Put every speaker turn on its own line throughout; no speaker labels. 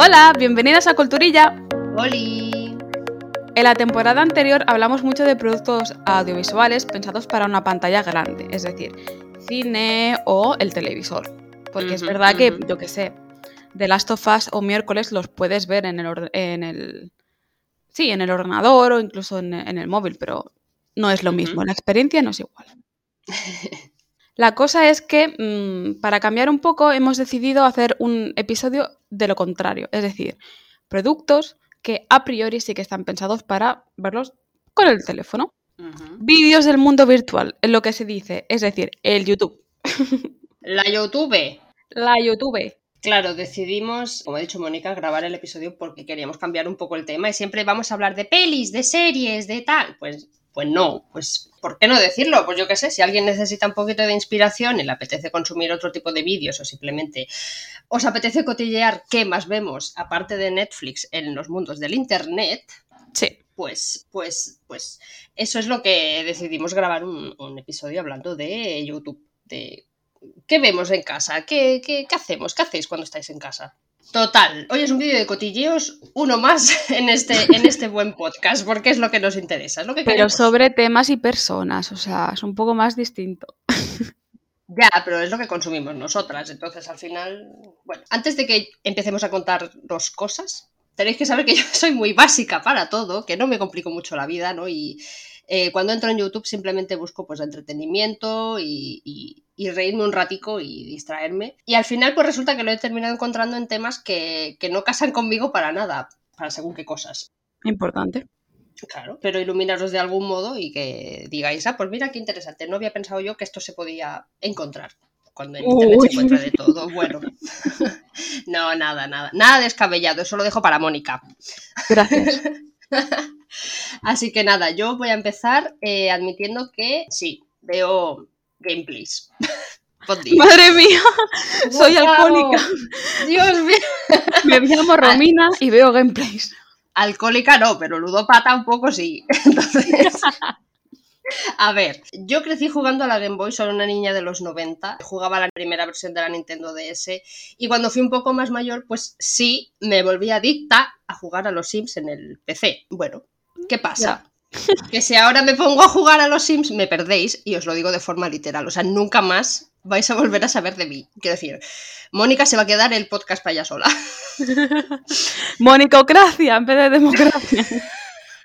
Hola, bienvenidas a Culturilla.
¡Holi!
En la temporada anterior hablamos mucho de productos audiovisuales pensados para una pantalla grande, es decir, cine o el televisor. Porque es verdad que, yo qué sé, The Last of Us o miércoles los puedes ver en el, en el sí, en el ordenador o incluso en, en el móvil, pero no es lo mismo, la experiencia no es igual. La cosa es que mm, para cambiar un poco hemos decidido hacer un episodio de lo contrario, es decir, productos que a priori sí que están pensados para verlos con el teléfono. Vídeos del mundo virtual, es lo que se dice, es decir, el YouTube.
La YouTube.
La YouTube.
Claro, decidimos, como ha dicho Mónica, grabar el episodio porque queríamos cambiar un poco el tema y siempre vamos a hablar de pelis, de series, de tal. Pues, pues no, pues ¿por qué no decirlo? Pues yo qué sé, si alguien necesita un poquito de inspiración y le apetece consumir otro tipo de vídeos o simplemente os apetece cotillear qué más vemos aparte de Netflix en los mundos del Internet,
Sí.
pues, pues, pues eso es lo que decidimos grabar un, un episodio hablando de YouTube, de qué vemos en casa, ¿Qué, qué, qué hacemos, qué hacéis cuando estáis en casa. Total, hoy es un vídeo de cotilleos, uno más en este, en este buen podcast, porque es lo que nos interesa, es lo que
Pero
queremos.
sobre temas y personas, o sea, es un poco más distinto.
Ya, pero es lo que consumimos nosotras, entonces al final, bueno, antes de que empecemos a contarnos cosas, tenéis que saber que yo soy muy básica para todo, que no me complico mucho la vida, ¿no? Y eh, cuando entro en YouTube simplemente busco pues entretenimiento y, y- y reírme un ratico y distraerme. Y al final pues resulta que lo he terminado encontrando en temas que, que no casan conmigo para nada, para según qué cosas.
Importante.
Claro, pero iluminaros de algún modo y que digáis, ah, pues mira qué interesante, no había pensado yo que esto se podía encontrar. Cuando en internet
Uy.
se encuentra de todo, bueno. no, nada, nada, nada descabellado, eso lo dejo para Mónica.
Gracias.
Así que nada, yo voy a empezar eh, admitiendo que sí, veo gameplays.
Madre mía, soy alcohólica.
Dios mío.
Me llamo Romina y veo gameplays.
Alcohólica no, pero ludópata un poco sí. Entonces, a ver, yo crecí jugando a la Game Boy, soy una niña de los 90, jugaba la primera versión de la Nintendo DS y cuando fui un poco más mayor, pues sí, me volví adicta a jugar a los Sims en el PC. Bueno, ¿qué pasa? Que si ahora me pongo a jugar a los Sims, me perdéis y os lo digo de forma literal, o sea, nunca más vais a volver a saber de mí. Quiero decir, Mónica se va a quedar el podcast para ella sola.
Monicocracia en vez de democracia.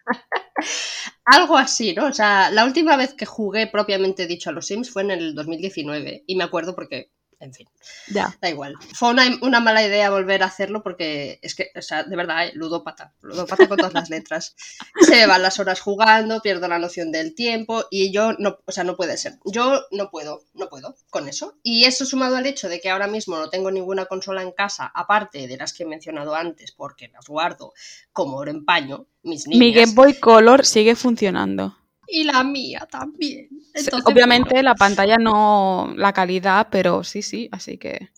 Algo así, ¿no? O sea, la última vez que jugué propiamente dicho a los Sims fue en el 2019 y me acuerdo porque, en fin,
Ya.
da igual. Fue una, una mala idea volver a hacerlo porque es que, o sea, de verdad, ¿eh? ludópata, ludópata con todas las letras. Se me van las horas jugando, pierdo la noción del tiempo y yo no, o sea, no puede ser. Yo no puedo, no puedo con eso. Y eso sumado al hecho de que ahora mismo no tengo ninguna consola en casa, aparte de las que he mencionado antes, porque las guardo como oro en paño, mis niñas.
Mi Game Boy Color sigue funcionando.
Y la mía también. Entonces,
Obviamente
bueno,
la pantalla no la calidad, pero sí, sí, así que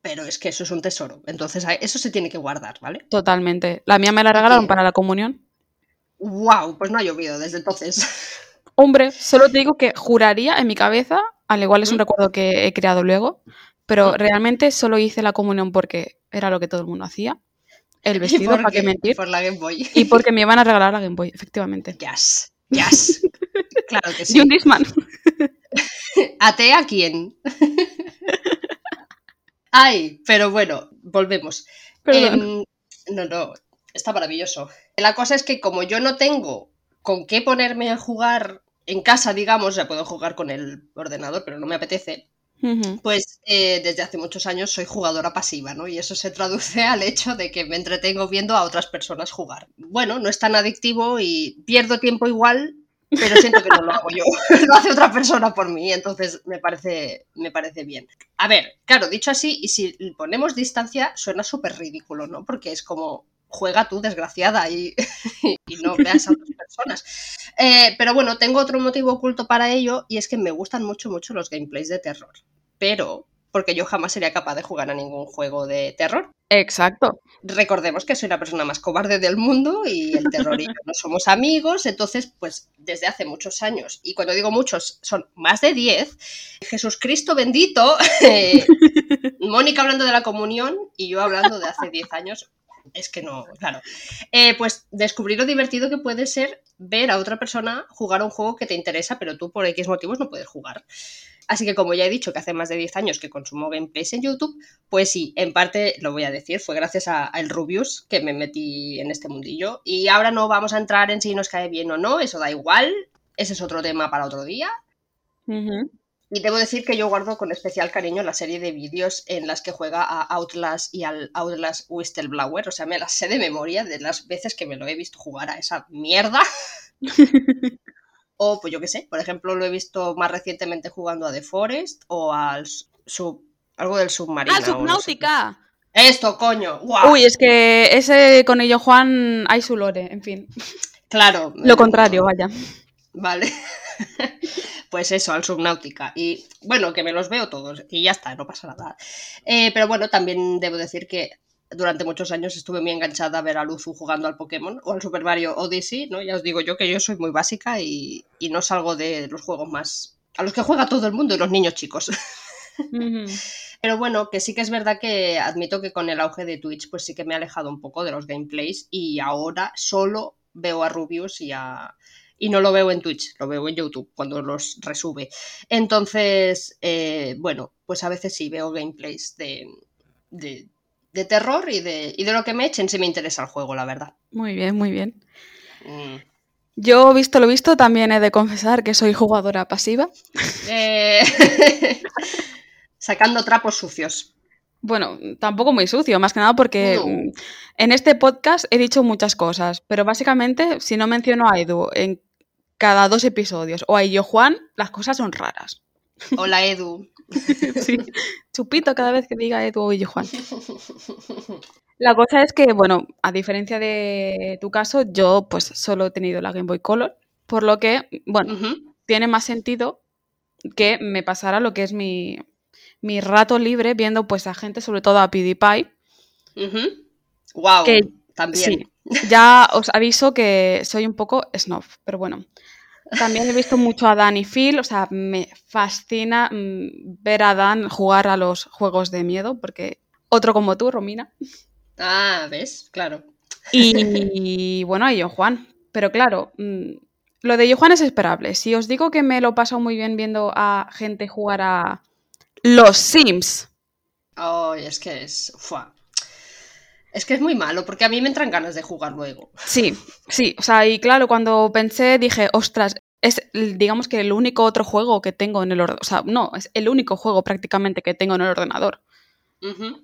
pero es que eso es un tesoro. Entonces, eso se tiene que guardar, ¿vale?
totalmente. La mía me la regalaron para la comunión.
¡Wow! Pues no ha llovido desde entonces.
Hombre, solo te digo que juraría en mi cabeza, al igual es un
¿Mm?
recuerdo que he creado luego, pero realmente solo hice la comunión porque era lo que todo el mundo hacía. El
¿Y
vestido, para qué
qué?
mentir.
Por la Game Boy.
Y porque me iban a regalar la Game Boy, efectivamente.
Yes. Yes. claro que
Y
sí.
un Disman.
¿Ate a quién? Ay, pero bueno, volvemos.
Perdón.
Em, no, no, está maravilloso. La cosa es que como yo no tengo con qué ponerme a jugar en casa, digamos, ya puedo jugar con el ordenador, pero no me apetece, Pues eh, desde hace muchos años soy jugadora pasiva, ¿no? Y eso se traduce al hecho de que me entretengo viendo a otras personas jugar. Bueno, no es tan adictivo y pierdo tiempo igual, pero siento que no lo hago yo, lo hace otra persona por mí, entonces me parece, me parece bien. A ver, claro, dicho así, y si ponemos distancia, suena súper ridículo, ¿no? Porque es como, juega tú, desgraciada, y, y no veas a otras personas. Eh, pero bueno, tengo otro motivo oculto para ello, y es que me gustan mucho, mucho los gameplays de terror. Pero, porque yo jamás sería capaz de jugar a ningún juego de terror.
Exacto.
Recordemos que soy la persona más cobarde del mundo y el terror y yo no somos amigos, entonces, pues desde hace muchos años, y cuando digo muchos, son más de 10, Jesucristo bendito, eh, Mónica hablando de la comunión y yo hablando de hace 10 años, es que no, claro. Eh, pues descubrí lo divertido que puede ser ver a otra persona jugar un juego que te interesa, pero tú por X motivos no puedes jugar. Así que como ya he dicho que hace más de 10 años que consumo gameplays en YouTube, pues sí, en parte lo voy a decir, fue gracias a, el Rubius que me metí en este mundillo. Y ahora no vamos a entrar en si nos cae bien o no, eso da igual, ese es otro tema para otro día. Y debo decir que yo guardo con especial cariño la serie de vídeos en las que juega a Outlast y al Outlast Whistleblower. O sea, me las sé de memoria de las veces que me lo he visto jugar a esa mierda. o, pues yo qué sé, por ejemplo, lo he visto más recientemente jugando a The Forest o al sub, algo del submarino.
¡Ah, Subnautica!
Esto, coño.
Uy, es que ese con ello Juan hay su lore, en fin.
Claro.
Lo contrario, vaya.
Vale. pues eso, al Subnautica. Y bueno, que me los veo todos y ya está, no pasa nada. Eh, pero bueno, también debo decir que durante muchos años estuve muy enganchada a ver a Luzu jugando al Pokémon o al Super Mario Odyssey, ¿no? Ya os digo yo que yo soy muy básica y, no salgo de los juegos más... a los que juega todo el mundo y los niños chicos. Pero bueno, que sí que es verdad que admito que con el auge de Twitch pues sí que me he alejado un poco de los gameplays y ahora solo veo a Rubius y a, y no lo veo en Twitch, lo veo en YouTube cuando los resube. Entonces, eh, bueno, pues a veces sí veo gameplays de, de, terror y de, y de lo que me echen si me interesa el juego, la verdad.
Muy bien, muy bien. Mm. Yo, visto lo visto, también he de confesar que soy jugadora pasiva.
Eh, sacando trapos sucios.
Bueno, tampoco muy sucio, más que nada porque en este podcast he dicho muchas cosas, pero básicamente si no menciono a Edu en cada dos episodios. O a yo Juan, las cosas son raras.
Hola Edu.
sí, chupito cada vez que diga Edu o yo Juan. La cosa es que, bueno, a diferencia de tu caso, yo pues solo he tenido la Game Boy Color, por lo que, bueno, tiene más sentido que me pasara lo que es mi, mi rato libre viendo pues a gente, sobre todo a PewDiePie.
Wow, también.
ya os aviso que soy un poco snob, pero bueno. También he visto mucho a Dan y Phil, o sea, me fascina mm, ver a Dan jugar a los juegos de miedo, porque otro como tú, Romina.
Ah, ¿ves? Claro.
Y, bueno, y yo, Juan. Pero claro, mm, lo de yo, Juan es esperable. Si os digo que me lo paso muy bien viendo a gente jugar a los Sims.
Oh, es que es. Es que es muy malo, porque a mí me entran ganas de jugar luego.
Sí, sí, o sea, y claro, cuando pensé dije, ostras, es digamos que el único otro juego que tengo en el ordenador, o sea, no, es el único juego prácticamente que tengo en el ordenador.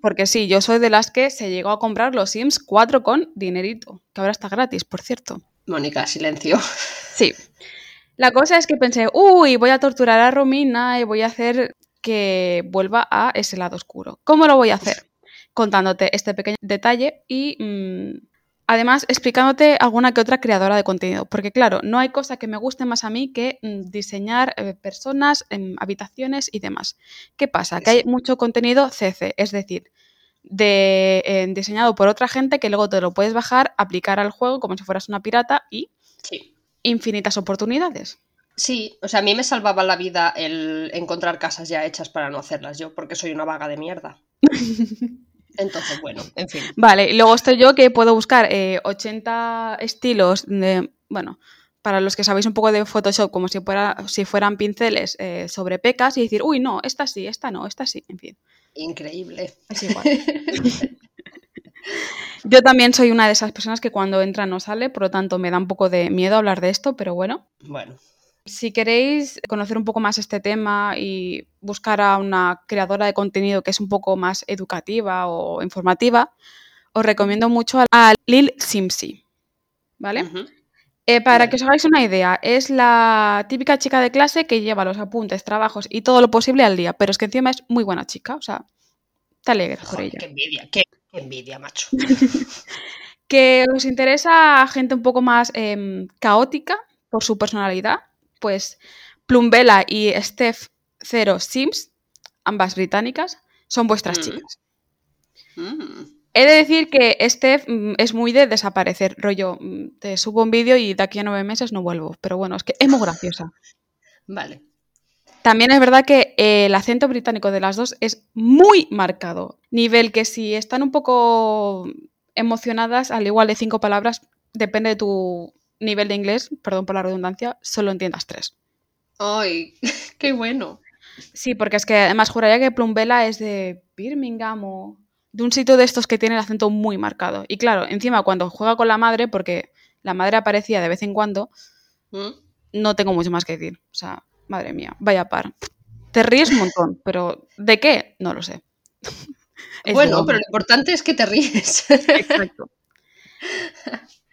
Porque sí, yo soy de las que se llegó a comprar los Sims 4 con dinerito, que ahora está gratis, por cierto.
Mónica, silencio.
Sí. La cosa es que pensé, uy, voy a torturar a Romina y voy a hacer que vuelva a ese lado oscuro. ¿Cómo lo voy a hacer? Contándote este pequeño detalle y mm, además explicándote alguna que otra creadora de contenido. Porque claro, no hay cosa que me guste más a mí que mm, diseñar eh, personas, en habitaciones y demás. ¿Qué pasa? Que hay mucho contenido CC, es decir, de, eh, diseñado por otra gente que luego te lo puedes bajar, aplicar al juego como si fueras una pirata y infinitas oportunidades.
Sí, o sea, a mí me salvaba la vida el encontrar casas ya hechas para no hacerlas yo, porque soy una vaga de mierda. Entonces, bueno, en fin.
Vale, y luego estoy yo que puedo buscar 80 eh, estilos de, bueno, para los que sabéis un poco de Photoshop, como si, fuera, si fueran pinceles eh, sobre pecas y decir, uy, no, esta sí, esta no, esta sí, en fin.
Increíble.
Es igual. yo también soy una de esas personas que cuando entra no sale, por lo tanto me da un poco de miedo hablar de esto, pero bueno.
Bueno.
Si queréis conocer un poco más este tema y buscar a una creadora de contenido que es un poco más educativa o informativa, os recomiendo mucho a Lil Simsi. ¿Vale? Eh, para que os hagáis una idea, es la típica chica de clase que lleva los apuntes, trabajos y todo lo posible al día, pero es que encima es muy buena chica, o sea, te alegres por ella.
Qué envidia, qué, envidia, macho.
que os interesa gente un poco más em, caótica por su personalidad, pues Plumbella y Steph Zero Sims, ambas británicas, son vuestras mm. chicas. Mm. He de decir que Steph mm, es muy de desaparecer, rollo, te subo un vídeo y de aquí a nueve meses no vuelvo, pero bueno, es que es muy graciosa.
Vale.
También es verdad que eh, el acento británico de las dos es muy marcado. Nivel que si están un poco emocionadas al igual de cinco palabras, depende de tu nivel de inglés, perdón por la redundancia, solo entiendas tres.
¡Ay! ¡Qué bueno!
Sí, porque es que además juraría que Plumbella es de Birmingham o de un sitio de estos que tiene el acento muy marcado. Y claro, encima cuando juega con la madre, porque la madre aparecía de vez en cuando,
¿Mm?
no tengo mucho más que decir. O sea, madre mía, vaya par. Te ríes un montón, pero ¿de qué? No lo sé. Es
Bueno, pero lo importante es que te ríes.
Exacto.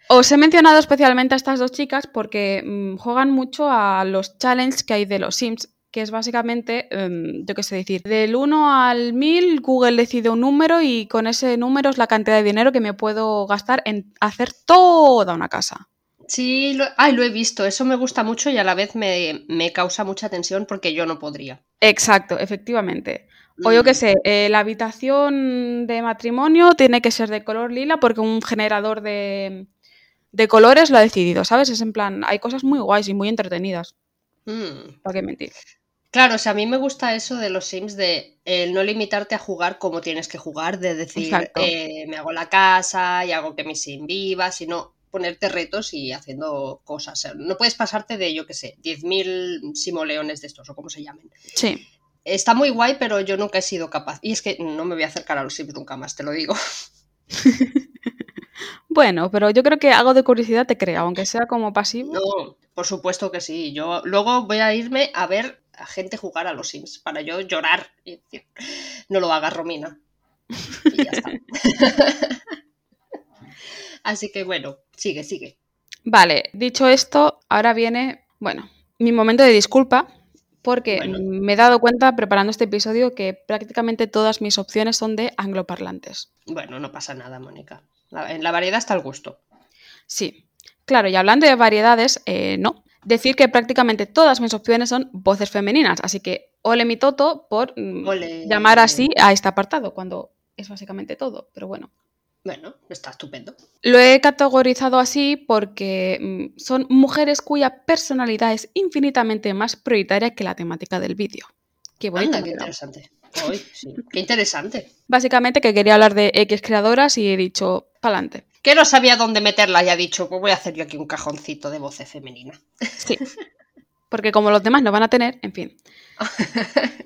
Os he mencionado especialmente a estas dos chicas porque mm, juegan mucho a los challenges que hay de los Sims, que es básicamente, em, yo qué sé decir, del 1 al 1000 Google decide un número y con ese número es la cantidad de dinero que me puedo gastar en hacer toda una casa.
Sí, lo, ay, lo he visto. Eso me gusta mucho y a la vez me, me causa mucha tensión porque yo no podría.
Exacto, efectivamente. O yo qué
Mm,
sé, eh, la habitación de matrimonio tiene que ser de color lila porque un generador de, de colores lo ha decidido, ¿sabes? Es en plan, hay cosas muy guays y muy entretenidas,
mm.
¿para qué mentir?
Claro, o sea, a mí me gusta eso de los Sims, de el no limitarte a jugar como tienes que jugar, de decir, eh, me hago la casa y hago que mi Sim viva, sino ponerte retos y haciendo cosas. No puedes pasarte de, yo qué sé, 10.000 simoleones de estos o como se llamen.
Sí.
Está muy guay, pero yo nunca he sido capaz. Y es que no me voy a acercar a los Sims nunca más, te lo digo.
Bueno, pero yo creo que algo de curiosidad te crea, aunque sea como pasivo.
No, por supuesto que sí. Yo luego voy a irme a ver a gente jugar a los Sims para yo llorar y decir, no lo hagas, Romina. Y ya está. Así que bueno, sigue, sigue.
Vale, dicho esto, ahora viene, bueno, mi momento de disculpa, porque
Bueno.
me he dado cuenta preparando este episodio que prácticamente todas mis opciones son de angloparlantes.
Bueno, no pasa nada, Mónica. La- en la variedad está el gusto.
Sí, claro, y hablando de variedades, eh, no. Decir que prácticamente todas mis opciones son voces femeninas, así que ole mi toto por mm,
Ole.
llamar así a este apartado, cuando es básicamente todo, pero bueno.
Bueno, está estupendo.
Lo he categorizado así porque mm, son mujeres cuya personalidad es infinitamente más prioritaria que la temática del vídeo. Qué bonito.
Anda, qué interesante. Ay, sí, qué interesante.
Básicamente que quería hablar de X creadoras y he dicho, pa'lante.
Que no sabía dónde meterla y ha dicho, pues voy a hacer yo aquí un cajoncito de voces femenina.
Sí. Porque como los demás no van a tener, en fin.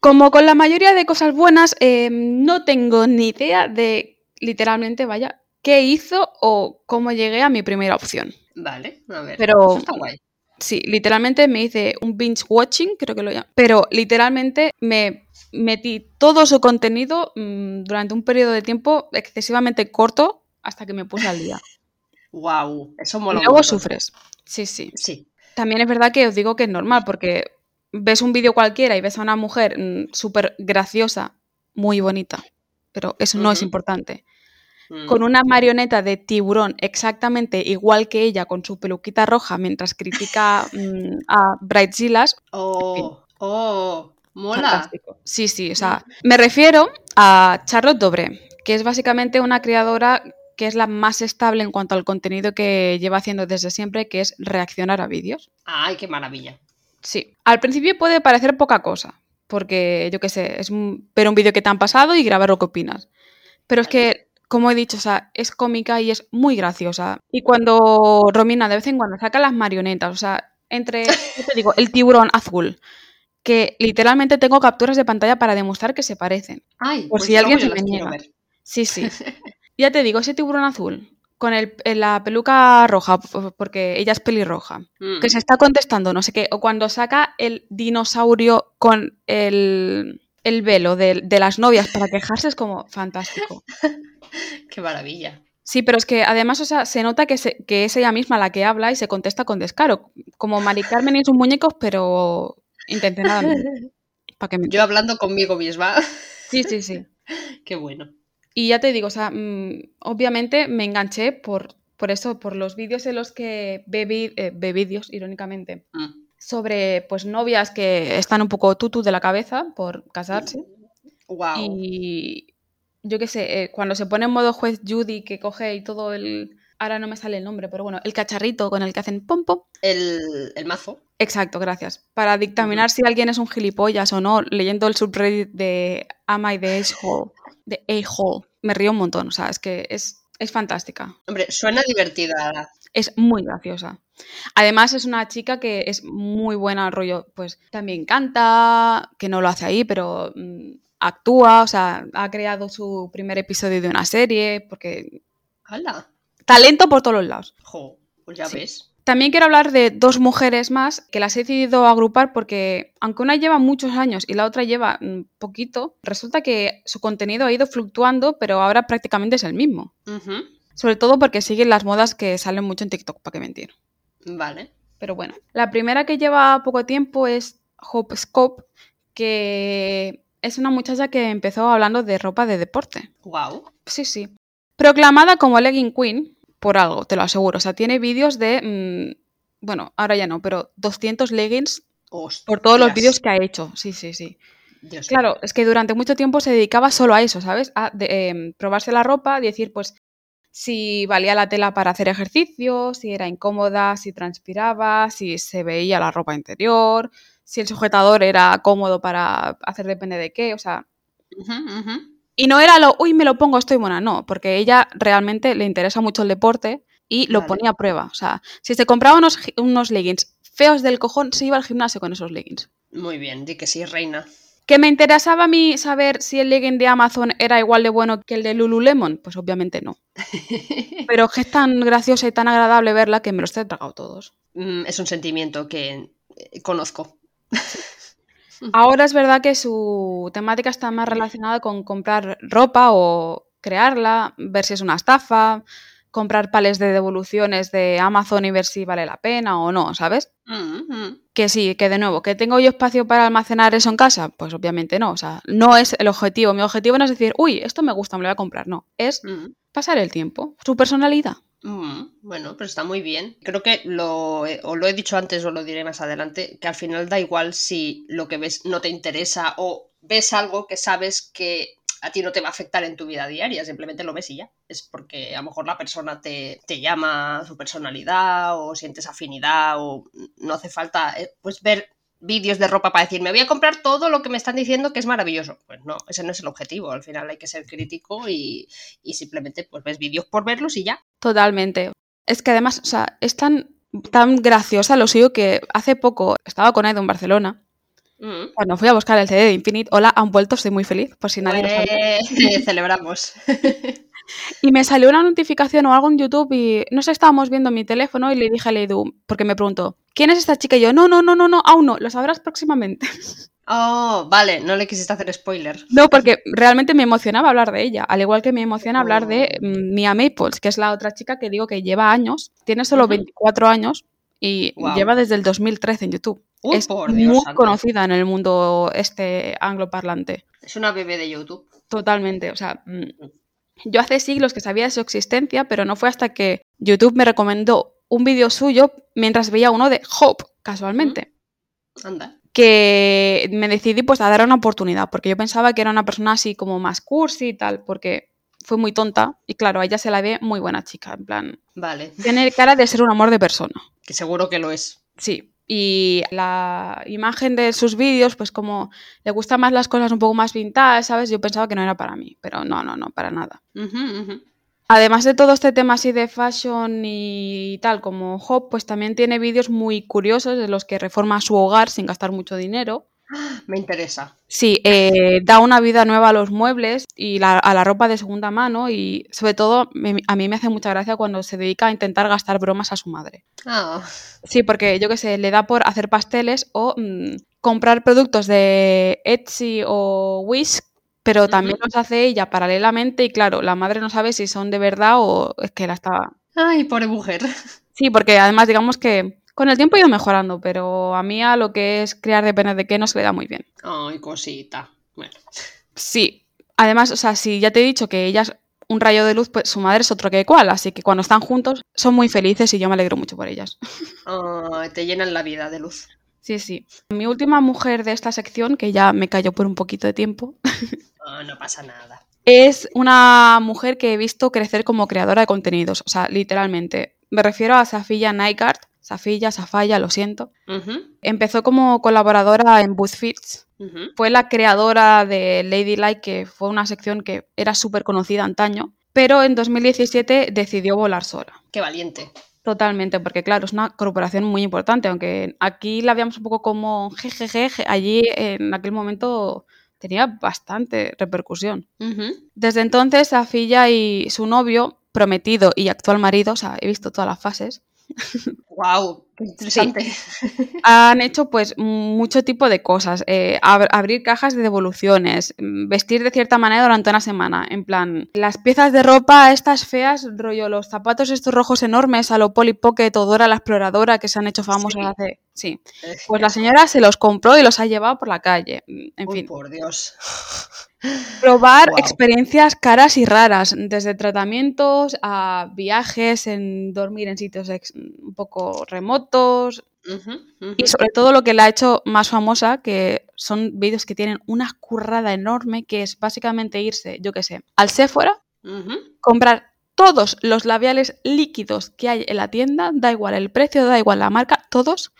Como con la mayoría de cosas buenas, eh, no tengo ni idea de, literalmente, vaya, qué hizo o cómo llegué a mi primera opción.
Vale, a ver.
Pero-
Eso está guay.
Sí, literalmente me hice un binge watching, creo que lo llamo. Pero literalmente me metí todo su contenido mm, durante un periodo de tiempo excesivamente corto hasta que me puse al día.
Wow, eso
Y
mola un
luego sufres. Sí, sí.
Sí.
También es verdad que os digo que es normal, porque ves un vídeo cualquiera y ves a una mujer mm, súper graciosa, muy bonita, pero eso no es importante.
Mm.
Con una marioneta de tiburón exactamente igual que ella, con su peluquita roja, mientras critica mm, a Brightzillas,
Oh, oh, mola.
fantástico. Sí, sí, o sea, me refiero a Charlotte Dobre, que es básicamente una creadora que es la más estable en cuanto al contenido que lleva haciendo desde siempre, que es reaccionar a vídeos.
Ay, qué maravilla.
Sí, al principio puede parecer poca cosa, porque yo qué sé, es un- ver un vídeo que te han pasado y grabar lo que opinas. Pero es que, como he dicho, o sea, es cómica y es muy graciosa. Y cuando Romina de vez en cuando saca las marionetas, o sea, entre, ¿qué te digo, el tiburón azul, que literalmente tengo capturas de pantalla para demostrar que se parecen.
Ay,
Por
pues
si alguien
yo
se me niega. Sí, sí. Ya te digo, ese tiburón azul, con el, la peluca roja, porque ella es pelirroja,
Mm.
que se está contestando no sé qué, o cuando saca el dinosaurio con el, el velo de, de las novias para quejarse, es como fantástico.
Qué maravilla.
Sí, pero es que además, o sea, se nota que, se- que es ella misma la que habla y se contesta con descaro, como Mari Carmen y sus muñecos, pero intencionadamente. ¿Para qué me-
Yo hablando conmigo misma.
Sí, sí, sí.
Qué bueno.
Y ya te digo, o sea, mm, obviamente me enganché por, por eso, por los vídeos en los que ve, eh, ve vídeos, irónicamente,
Mm.
sobre pues novias que están un poco tutu de la cabeza por casarse.
Wow.
Y yo qué sé, eh, cuando se pone en modo juez Judy, que coge y todo el... Ahora no me sale el nombre, pero bueno, el cacharrito con el que hacen pom pom.
El, el mazo.
Exacto, gracias. Para dictaminar si alguien es un gilipollas o no, leyendo el subreddit de Am I the A-hole? De A-hole. Me río un montón, o sea, es que es Es fantástica.
Hombre, suena divertida.
Es muy graciosa. Además, es una chica que es muy buena al rollo. Pues también canta, que no lo hace ahí, pero mm, actúa. O sea, ha creado su primer episodio de una serie. Porque.
¡Hala!
Talento por todos los lados.
Jo, pues ya
Sí.
ves.
También quiero hablar de dos mujeres más que las he decidido agrupar porque, aunque una lleva muchos años y la otra lleva mm, poquito, resulta que su contenido ha ido fluctuando, pero ahora prácticamente es el mismo. Sobre todo porque siguen las modas que salen mucho en TikTok, para qué mentir.
Vale.
Pero bueno, la primera que lleva poco tiempo es Hope Scope, que es una muchacha que empezó hablando de ropa de deporte.
Wow.
Sí, sí. Proclamada como Legging Queen, por algo, te lo aseguro. O sea, tiene vídeos de. mm, bueno, ahora ya no, pero 200 leggings por todos los vídeos que ha hecho. Sí, sí, sí.
Dios
Claro, es que durante mucho tiempo se dedicaba solo a eso, ¿sabes? A de- em, probarse la ropa, decir, pues, si valía la tela para hacer ejercicio, si era incómoda, si transpiraba, si se veía la ropa interior, si el sujetador era cómodo para hacer depende de qué, o sea. Y no era lo, uy, me lo pongo, estoy buena, no, porque ella realmente le interesa mucho el deporte y lo
Vale.
ponía a prueba. O sea, si se compraba unos, unos leggings feos del cojón, se iba al gimnasio con esos leggings.
Muy bien, di que sí, reina.
¿Que me interesaba a mí saber si el legging de Amazon era igual de bueno que el de Lululemon? Pues obviamente no. Pero que es tan graciosa y tan agradable verla que me los he tragado todos.
Mm, es un sentimiento que eh, conozco.
Ahora es verdad que su temática está más relacionada con comprar ropa o crearla, ver si es una estafa, comprar pales de devoluciones de Amazon y ver si vale la pena o no, ¿sabes?
Mm.
Que sí, que de nuevo, ¿que tengo yo espacio para almacenar eso en casa? Pues obviamente no, o sea, no es el objetivo. Mi objetivo no es decir, uy, esto me gusta, me lo voy a comprar, no. Es
Mm,
pasar el tiempo, su personalidad.
mm. Bueno, pero está muy bien. Creo que lo, he- o lo he dicho antes o lo diré más adelante, que al final da igual si lo que ves no te interesa o ves algo que sabes que a ti no te va a afectar en tu vida diaria, simplemente lo ves y ya. Es porque a lo mejor la persona te, te llama su personalidad o sientes afinidad o no hace falta eh, pues ver vídeos de ropa para decir me voy a comprar todo lo que me están diciendo que es maravilloso. Pues no, ese no es el objetivo. Al final hay que ser crítico y, y simplemente pues ves vídeos por verlos y ya.
Totalmente. Es que además, o sea, es tan, tan graciosa lo suyo que hace poco estaba con Edu en Barcelona.
Mm.
Cuando fui a buscar el CD de Infinite, hola, han vuelto, estoy muy feliz, por si nadie lo sabe.
Pues, celebramos.
Y me salió una notificación o algo en YouTube y no sé, estábamos viendo mi teléfono y le dije a Edu, porque me preguntó, ¿quién es esta chica? Y yo, no, no, no, no, no, aún no, lo sabrás próximamente.
Oh, vale, no le quisiste hacer spoiler.
No, porque realmente me emocionaba hablar de ella, al igual que me emociona hablar de
Oh.
mm, Mia Maples, que es la otra chica que digo que lleva años, tiene solo
Ujú.
24 años y lleva desde el 2013 en YouTube.
Uy,
es
por Dios
muy
santo.
conocida en el mundo este angloparlante.
Es una bebé de YouTube.
Totalmente. O sea, mm, yo hace siglos que sabía de su existencia, pero no fue hasta que YouTube me recomendó un vídeo suyo mientras veía uno de Hope, casualmente.
Anda.
Que me decidí pues a dar una oportunidad, porque yo pensaba que era una persona así como más cursi y tal, porque fue muy tonta y claro, a ella se la ve muy buena chica, en plan,
Vale.
tiene cara de ser un amor de persona.
Que seguro que lo es.
Sí, y la imagen de sus vídeos, pues como le gustan más las cosas un poco más vintage, ¿sabes? Yo pensaba que no era para mí, pero no, no, no, para nada. Además de todo este tema así de fashion y tal como Hop, pues también tiene vídeos muy curiosos de los que reforma su hogar sin gastar mucho dinero.
Me interesa.
Sí, eh, da una vida nueva a los muebles y la- a la ropa de segunda mano y sobre todo me- a mí me hace mucha gracia cuando se dedica a intentar gastar bromas a su madre.
Ah,
Sí, porque yo qué sé, le da por hacer pasteles o mm, comprar productos de Etsy o Wish, pero también los hace ella paralelamente y claro, la madre no sabe si son de verdad o es que la estaba...
Ay, pobre mujer.
Sí, porque además digamos que con el tiempo ha ido mejorando, pero a mí a lo que es crear depende de qué no se le da muy bien.
Ay, cosita. Bueno.
Sí, además, o sea, si ya te he dicho que ella es un rayo de luz, pues su madre es otro que cual, así que cuando están juntos son muy felices y yo me alegro mucho por ellas.
Te llenan la vida de luz.
Sí, sí. Mi última mujer de esta sección, que ya me cayó por un poquito de tiempo,
Ah, no pasa nada.
es una mujer que he visto crecer como creadora de contenidos, o sea, literalmente. Me refiero a Safilla Nygaard, Safilla, Safaya, lo siento. Empezó como colaboradora en BuzzFeed.
ujú.
Fue la creadora de Ladylike, que fue una sección que era súper conocida antaño. pero en 2017 decidió volar sola.
Qué valiente.
Totalmente, porque claro, es una corporación muy importante, aunque aquí la veamos un poco como jejeje, allí en aquel momento tenía bastante repercusión. Desde entonces, Safilla y su novio, prometido y actual marido, o sea, he visto todas las fases,
¡Wow! ¡Qué interesante!
Han hecho pues mucho tipo de cosas. Eh, abrir cajas de devoluciones, mm, vestir de cierta manera durante una semana. En plan, las piezas de ropa estas feas, rollo, los zapatos estos rojos enormes a lo Polly Pocket o Dora la Exploradora que se han hecho famosos hace... Sí. Pues la señora se los compró y los ha llevado por la calle. Mm, en fin.
por Dios.
Probar experiencias caras y raras, desde tratamientos a viajes, en dormir en sitios un poco remotos. Y sobre todo lo que la ha hecho más famosa, que son vídeos que tienen una currada enorme, que es básicamente irse, yo qué sé, al Sephora, comprar todos los labiales líquidos que hay en la tienda, da igual el precio, da igual la marca, todos.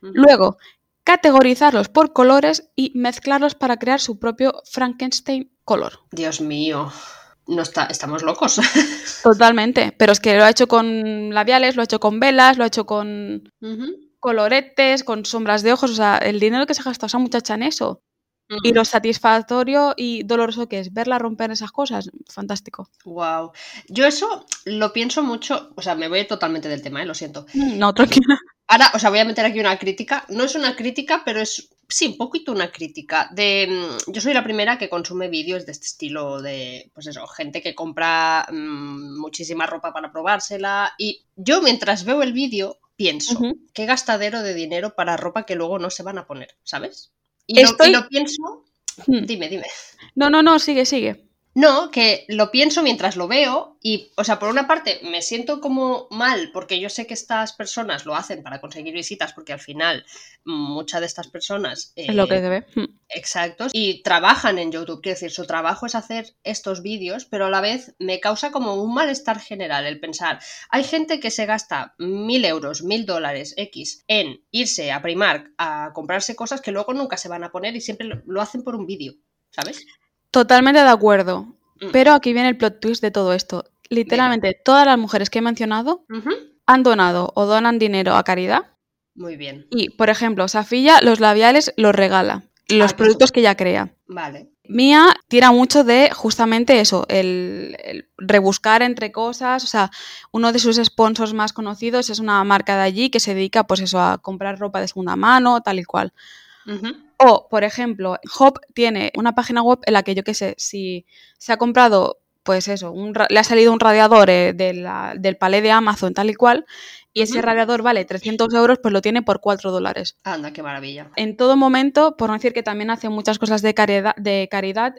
Luego, categorizarlos por colores y mezclarlos para crear su propio Frankenstein color.
Dios mío. No está, estamos locos.
Totalmente, pero es que lo ha hecho con labiales, lo ha hecho con velas, lo ha hecho con coloretes, con sombras de ojos, o sea, el dinero que se ha gastado esa muchacha en eso. Y lo satisfactorio y doloroso que es verla romper esas cosas, fantástico.
Wow. Yo eso lo pienso mucho, o sea, me voy totalmente del tema, ¿eh? lo siento.
No, tranquila.
Ahora, o sea, voy a meter aquí una crítica. No es una crítica, pero es, sí, un poquito una crítica. De, mm, yo soy la primera que consume vídeos de este estilo de, pues eso, gente que compra mm, muchísima ropa para probársela. Y yo mientras veo el vídeo pienso, qué gastadero de dinero para ropa que luego no se van a poner, ¿sabes? Y, y lo pienso... Hmm. Dime, dime.
No, no, no, sigue, sigue.
No, que lo pienso mientras lo veo y, o sea, por una parte me siento como mal porque yo sé que estas personas lo hacen para conseguir visitas porque al final muchas de estas personas...
es lo que eh, debe.
Hmm. Exacto. Y trabajan en YouTube, quiero decir, su trabajo es hacer estos vídeos, pero a la vez me causa como un malestar general el pensar, hay gente que se gasta mil euros, mil dólares X en irse a Primark a comprarse cosas que luego nunca se van a poner y siempre lo hacen por un vídeo, ¿sabes?
Totalmente de acuerdo. Mm. Pero aquí viene el plot twist de todo esto. Literalmente, todas las mujeres que he mencionado han donado o donan dinero a caridad.
Muy bien.
Y, por ejemplo, Safilla los labiales los regala, los ah, productos que ella crea.
Vale.
Mía tira mucho de justamente eso, el, rebuscar entre cosas. O sea, uno de sus sponsors más conocidos es una marca de allí que se dedica, pues eso, a comprar ropa de segunda mano, tal y cual. O, por ejemplo, Hop tiene una página web en la que yo qué sé, si se ha comprado, pues eso, le ha salido un radiador eh, del palé de Amazon tal y cual, y ese radiador vale 300 euros, pues lo tiene por 4 dólares.
Anda, qué maravilla.
En todo momento, por no decir que también hace muchas cosas de caridad, de caridad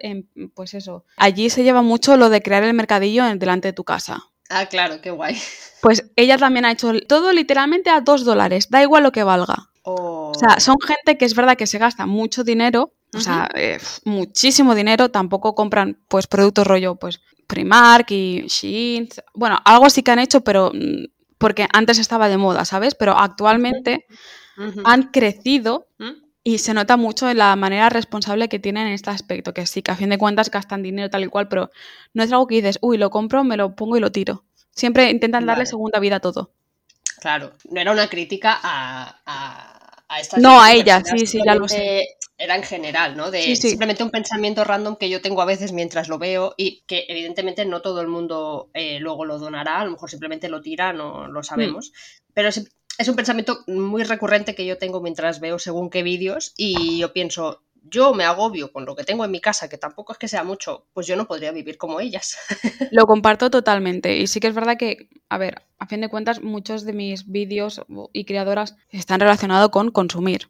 pues eso, allí se lleva mucho lo de crear el mercadillo delante de tu casa.
Ah, claro, qué guay.
Pues ella también ha hecho todo literalmente a 2 dólares, da igual lo que valga. O sea, son gente que es verdad que se gasta mucho dinero, o sea, eh, muchísimo dinero, tampoco compran pues productos rollo pues Primark y Shein, bueno, algo sí que han hecho, pero mm, porque antes estaba de moda, ¿sabes? Pero actualmente han crecido y se nota mucho en la manera responsable que tienen en este aspecto, que sí, que a fin de cuentas gastan dinero tal y cual, pero no es algo que dices, uy, lo compro, me lo pongo y lo tiro. Siempre intentan darle segunda vida a todo.
Claro, no era una crítica a, a, estas.
No, a ella, sí, sí, ya lo sé.
Era en general, ¿no? De simplemente un pensamiento random que yo tengo a veces mientras lo veo y que evidentemente no todo el mundo eh, luego lo donará, a lo mejor simplemente lo tira, no lo sabemos. Mm. Pero es, es un pensamiento muy recurrente que yo tengo mientras veo según qué vídeos y yo pienso, yo me agobio con lo que tengo en mi casa, que tampoco es que sea mucho, pues yo no podría vivir como ellas.
Lo comparto totalmente. Y sí que es verdad que, a ver, a fin de cuentas, muchos de mis vídeos y creadoras están relacionados con consumir.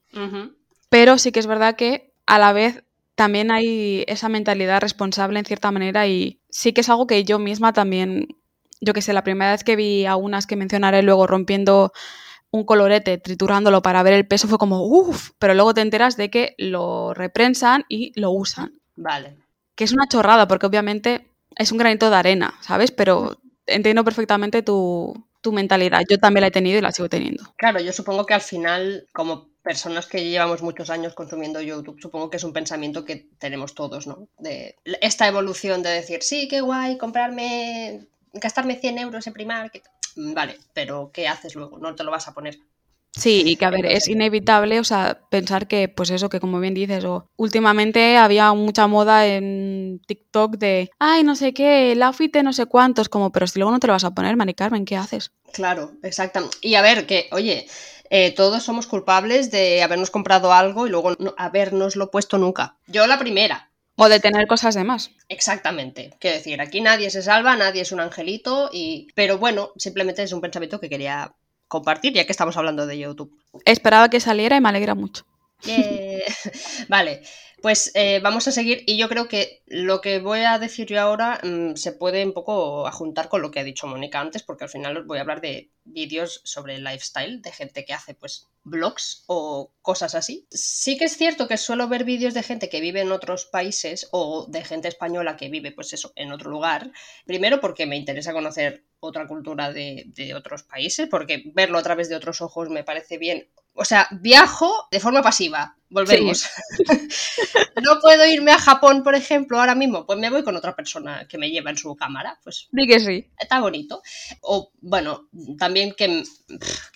Pero sí que es verdad que a la vez también hay esa mentalidad responsable en cierta manera y sí que es algo que yo misma también, yo que sé, la primera vez que vi a unas que mencionaré luego rompiendo un colorete triturándolo para ver el peso fue como, uff, pero luego te enteras de que lo reprensan y lo usan.
Vale.
Que es una chorrada, porque obviamente es un granito de arena, ¿sabes? Pero entiendo perfectamente tu, tu mentalidad. Yo también la he tenido y la sigo teniendo.
Claro, yo supongo que al final, como personas que llevamos muchos años consumiendo YouTube, supongo que es un pensamiento que tenemos todos, ¿no? De esta evolución de decir, sí, qué guay, comprarme, gastarme 100 euros en Primark. Vale, pero ¿qué haces luego? No te lo vas a poner.
Sí, y que a ver, es inevitable, o sea, pensar que, pues eso, que como bien dices, o últimamente había mucha moda en TikTok de, ay, no sé qué, el outfit de no sé cuántos, como, pero si luego no te lo vas a poner, Mari Carmen, ¿qué haces?
Claro, exactamente. Y a ver, que, oye, eh, todos somos culpables de habernos comprado algo y luego no habernoslo puesto nunca. Yo la primera,
o de tener cosas de más.
Exactamente. Quiero decir, aquí nadie se salva, nadie es un angelito, y... pero bueno, simplemente es un pensamiento que quería compartir, ya que estamos hablando de YouTube.
Esperaba que saliera y me alegra mucho.
vale, pues eh, vamos a seguir y yo creo que lo que voy a decir yo ahora mm, se puede un poco ajuntar con lo que ha dicho Mónica antes, porque al final os voy a hablar de vídeos sobre lifestyle, de gente que hace pues blogs o cosas así. Sí que es cierto que suelo ver vídeos de gente que vive en otros países o de gente española que vive pues eso en otro lugar. Primero porque me interesa conocer otra cultura de, de otros países, porque verlo a través de otros ojos me parece bien. O sea, viajo de forma pasiva, volvemos. no puedo irme a Japón, por ejemplo, ahora mismo, pues me voy con otra persona que me lleva en su cámara, pues.
Di que sí.
Está bonito. O, bueno, también que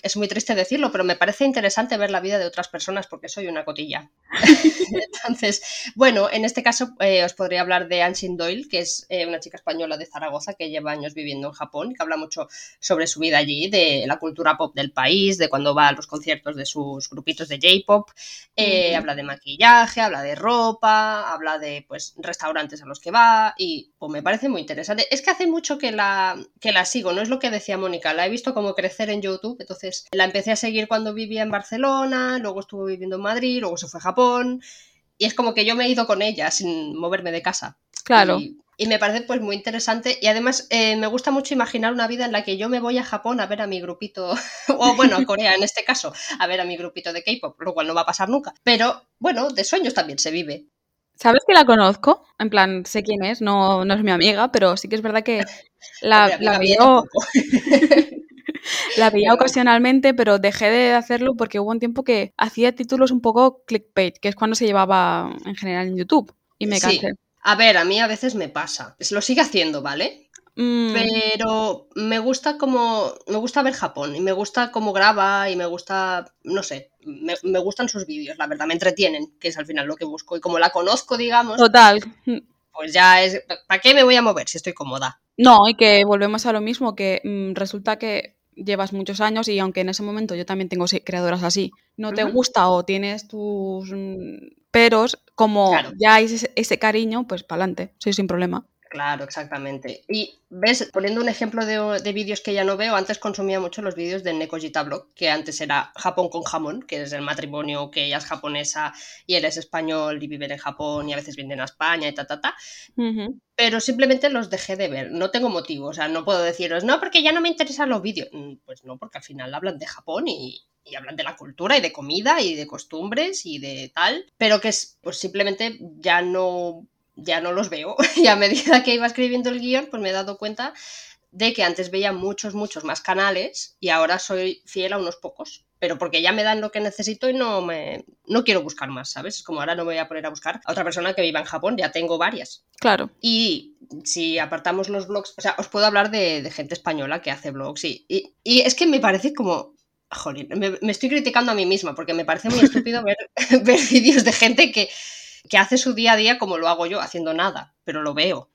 es muy triste decirlo, pero me parece interesante ver la vida de otras personas porque soy una cotilla. Entonces, bueno, en este caso eh, os podría hablar de Ansin Doyle, que es eh, una chica española de Zaragoza que lleva años viviendo en Japón, que habla mucho sobre su vida allí, de la cultura pop del país, de cuando va a los conciertos de sus grupitos de J-pop. Eh, habla de maquillaje, habla de ropa, habla de pues restaurantes a los que va y pues me parece muy interesante. Es que hace mucho que la, que la sigo, no es lo que decía Mónica, la he visto como crecer en YouTube, entonces la empecé a seguir cuando vivía en Barcelona, luego estuvo viviendo en Madrid, luego se fue a Japón y es como que yo me he ido con ella sin moverme de casa.
Claro
y me parece pues muy interesante y además eh, me gusta mucho imaginar una vida en la que yo me voy a Japón a ver a mi grupito, o bueno, a Corea en este caso, a ver a mi grupito de K-pop, lo cual no va a pasar nunca. Pero bueno, de sueños también se vive.
¿Sabes que la conozco? En plan, sé quién es, no, no es mi amiga, pero sí que es verdad que la, la veo... la veía ocasionalmente, pero dejé de hacerlo porque hubo un tiempo que hacía títulos un poco clickbait, que es cuando se llevaba en general en YouTube, y me cansé.
A ver, a mí a veces me pasa. Lo sigue haciendo, ¿vale? Mm. Pero me gusta como. Me gusta ver Japón y me gusta cómo graba y me gusta. No sé. Me, gustan sus vídeos, la verdad, me entretienen, que es al final lo que busco. Y como la conozco, digamos.
Total.
Pues ya es. ¿Para qué me voy a mover si estoy cómoda?
No, y que volvemos a lo mismo, que mm, resulta que llevas muchos años y aunque en ese momento yo también tengo creadoras así, no te gusta o tienes tus peros, como ya hay ese, cariño, pues para adelante, sí, sin problema.
Claro, exactamente. Y ves, poniendo un ejemplo de, vídeos que ya no veo, antes consumía mucho los vídeos de Nekojita Blog, que antes era Japón con jamón, que es el matrimonio que ella es japonesa y él es español y viven en Japón y a veces vienen a España y ta, ta, ta. Pero simplemente los dejé de ver, no tengo motivo, o sea, no puedo deciros, no, porque ya no me interesan los vídeos. Mm, pues no, porque al final hablan de Japón y, y hablan de la cultura y de comida y de costumbres y de tal, pero que es, pues simplemente ya no ya no los veo. y a medida que iba escribiendo el guion, pues me he dado cuenta de que antes veía muchos, muchos más canales y ahora soy fiel a unos pocos. Pero porque ya me dan lo que necesito y no me no quiero buscar más, ¿sabes? Es como ahora no me voy a poner a buscar a otra persona que viva en Japón, ya tengo varias.
Claro.
Y si apartamos los blogs, o sea, os puedo hablar de, gente española que hace blogs y, y, es que me parece como Jolín, me, me, estoy criticando a mí misma porque me parece muy estúpido ver, ver vídeos de gente que, que hace su día a día como lo hago yo, haciendo nada, pero lo veo.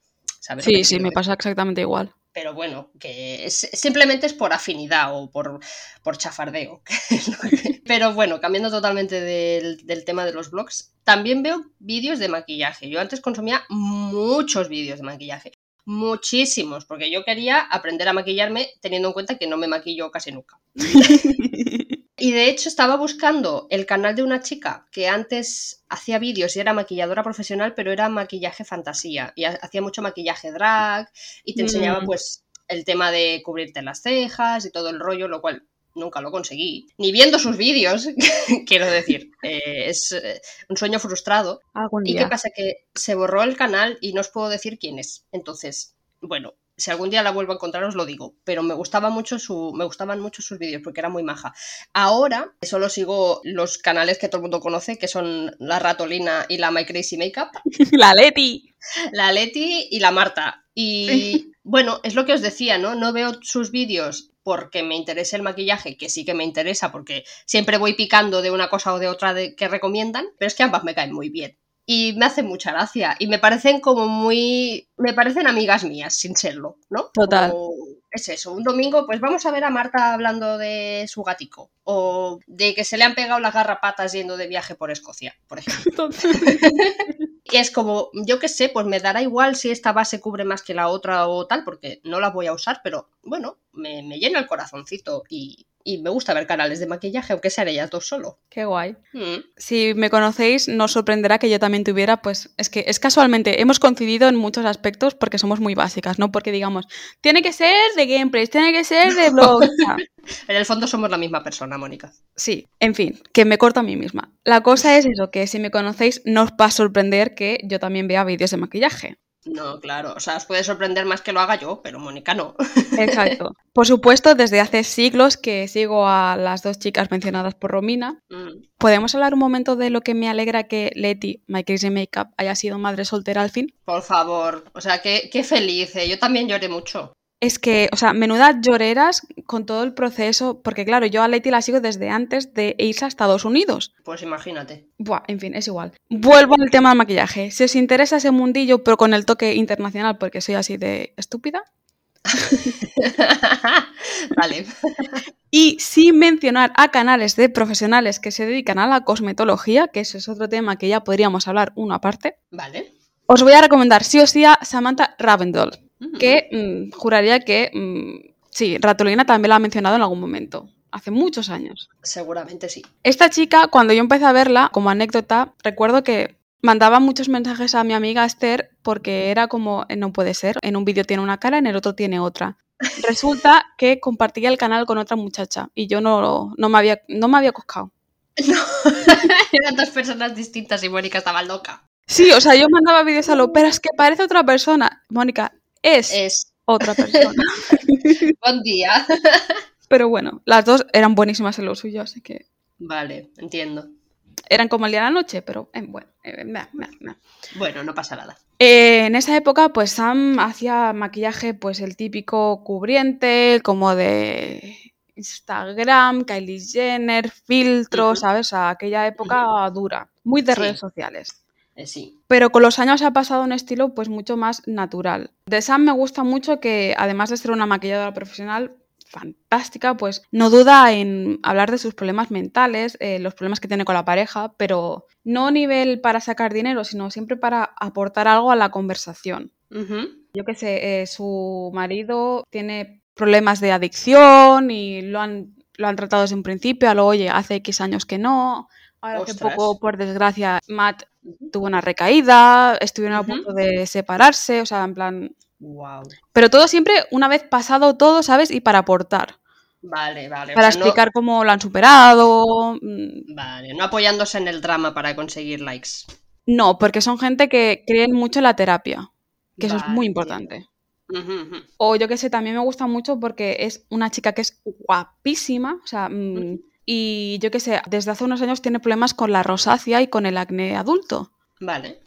Sí, sí, me pasa exactamente igual.
Pero bueno, que simplemente es por afinidad o por, por chafardeo. pero bueno, cambiando totalmente del, del tema de los blogs, también veo vídeos de maquillaje. Yo antes consumía muchos vídeos de maquillaje. Muchísimos, porque yo quería aprender a maquillarme teniendo en cuenta que no me maquillo casi nunca. Y de hecho estaba buscando el canal de una chica que antes hacía vídeos y era maquilladora profesional, pero era maquillaje fantasía. Y hacía mucho maquillaje drag y te enseñaba mm. pues el tema de cubrirte las cejas y todo el rollo, lo cual nunca lo conseguí. Ni viendo sus vídeos, quiero decir, eh, es eh, un sueño frustrado. ¿Y qué pasa? Que se borró el canal y no os puedo decir quién es. Entonces, bueno, Si algún día la vuelvo a encontrar os lo digo, pero me gustaba mucho su, me gustaban mucho sus vídeos porque era muy maja. Ahora solo sigo los canales que todo el mundo conoce, que son la Ratolina y la My Crazy Makeup.
la Leti.
La Leti y la Marta. Y bueno, es lo que os decía, ¿no? No veo sus vídeos porque me interesa el maquillaje, que sí que me interesa porque siempre voy picando de una cosa o de otra de, que recomiendan, pero es que ambas me caen muy bien. Y me hacen mucha gracia y me parecen como muy... me parecen amigas mías, sin serlo, ¿no?
Total.
es eso, un domingo pues vamos a ver a Marta hablando de su gatico o de que se le han pegado las garrapatas yendo de viaje por Escocia, por ejemplo. Y es como, yo qué sé, pues me dará igual si esta base cubre más que la otra o tal, porque no la voy a usar, pero bueno, me, llena el corazoncito y, me gusta ver canales de maquillaje, aunque sean ellas dos solo.
Qué guay. Mm. Si me conocéis, no os sorprenderá que yo también tuviera, pues es que es casualmente, hemos coincidido en muchos aspectos porque somos muy básicas, no porque digamos, tiene que ser de gameplays, tiene que ser de blogs.
en el fondo somos la misma persona, Mónica.
Sí, en fin, que me corto a mí misma. La cosa es eso, que si me conocéis, no os va a sorprender que yo también vea vídeos de maquillaje.
No, claro, o sea, os puede sorprender más que lo haga yo, pero Mónica no.
Exacto. Por supuesto, desde hace siglos que sigo a las dos chicas mencionadas por Romina. Mm. ¿Podemos hablar un momento de lo que me alegra que Leti, My Crazy Makeup, haya sido madre soltera al fin?
Por favor, o sea, qué, qué feliz, ¿eh? yo también lloré mucho.
Es que, o sea, menudas lloreras con todo el proceso, porque claro, yo a Leti la sigo desde antes de irse a Estados Unidos.
Pues imagínate.
Buah, en fin, es igual. Vuelvo al tema del maquillaje. Si os interesa ese mundillo, pero con el toque internacional, porque soy así de estúpida.
vale.
Y sin mencionar a canales de profesionales que se dedican a la cosmetología, que ese es otro tema que ya podríamos hablar uno aparte.
Vale.
Os voy a recomendar sí o sí a Samantha Ravendall que mm, juraría que, mm, sí, Ratolina también la ha mencionado en algún momento, hace muchos años.
Seguramente sí.
Esta chica, cuando yo empecé a verla, como anécdota, recuerdo que mandaba muchos mensajes a mi amiga Esther porque era como, eh, no puede ser, en un vídeo tiene una cara, en el otro tiene otra. Resulta que compartía el canal con otra muchacha y yo no, no, me, había, no me había coscado.
No, eran dos personas distintas y Mónica estaba loca.
Sí, o sea, yo mandaba vídeos a lo, pero es que parece otra persona. Mónica, es, otra persona.
Buen día.
Pero bueno, las dos eran buenísimas en lo suyo, así que.
Vale, entiendo.
Eran como el día y la noche, pero eh, bueno. Eh,
bueno, no pasa nada.
Eh, en esa época, pues Sam hacía maquillaje, pues el típico cubriente, como de Instagram, Kylie Jenner, filtros, ¿sabes? aquella época dura, muy de redes sociales.
Sí.
Pero con los años ha pasado un estilo pues mucho más natural. De Sam me gusta mucho que además de ser una maquilladora profesional fantástica, pues no duda en hablar de sus problemas mentales, eh, los problemas que tiene con la pareja, pero no a nivel para sacar dinero, sino siempre para aportar algo a la conversación. Yo qué sé, eh, su marido tiene problemas de adicción y lo han, lo han tratado desde un principio, a lo oye, hace X años que no, Ahora hace poco, por desgracia, Matt tuvo una recaída, estuvieron a punto de separarse, o sea, en plan...
Wow.
Pero todo siempre una vez pasado todo, ¿sabes? Y para aportar.
Vale, vale.
Para explicar cómo lo han superado.
Mm. Vale, no apoyándose en el drama para conseguir likes.
No, porque son gente que creen mucho en la terapia, que eso es muy importante. O yo que sé, también me gusta mucho porque es una chica que es guapísima, o sea, mm, y yo qué sé, desde hace unos años tiene problemas con la rosácea y con el acné adulto.
Vale.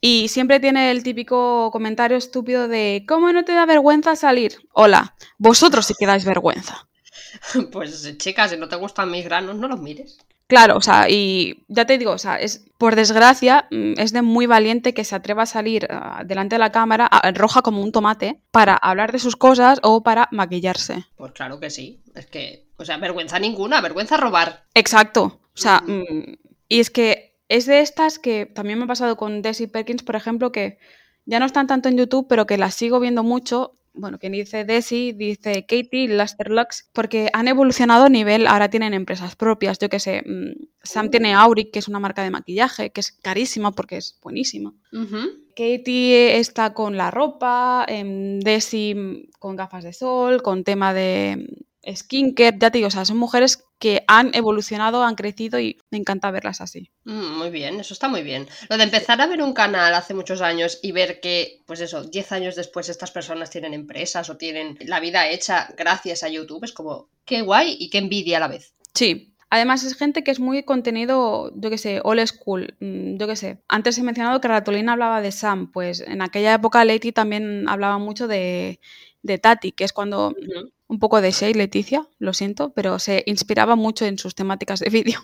Y siempre tiene el típico comentario estúpido de ¿cómo no te da vergüenza salir? Hola, vosotros sí que dais vergüenza.
Pues chicas, si no te gustan mis granos, no los mires.
Claro, o sea, y ya te digo, o sea, es por desgracia, mm, es de muy valiente que se atreva a salir ah, delante de la cámara, roja como un tomate, para hablar de sus cosas o para maquillarse.
Pues claro que sí, es que, o sea, vergüenza ninguna, vergüenza robar.
Exacto, o sea, mm, y es que es de estas que también me ha pasado con Desi Perkins, por ejemplo, que ya no están tanto en YouTube, pero que las sigo viendo mucho. Bueno, quien dice Desi, dice Katie, Lux, porque han evolucionado a nivel, ahora tienen empresas propias, yo qué sé, mm, Sam tiene Auric, que es una marca de maquillaje, que es carísima porque es buenísima. Katie está con la ropa, em, Desi con gafas de sol, con tema de skincare, ya te digo, o sea, son mujeres que han evolucionado, han crecido y me encanta verlas así.
Mm, muy bien, eso está muy bien. Lo de empezar a ver un canal hace muchos años y ver que, pues eso, 10 años después estas personas tienen empresas o tienen la vida hecha gracias a YouTube, es como, qué guay y qué envidia a la vez.
Sí, Además es gente que es muy contenido, yo qué sé, old school, mm, yo qué sé. Antes he mencionado que Ratolina hablaba de Sam, pues en aquella época Leti también hablaba mucho de, de Tati, que es cuando un poco de Shay, Leticia, lo siento, pero se inspiraba mucho en sus temáticas de vídeo.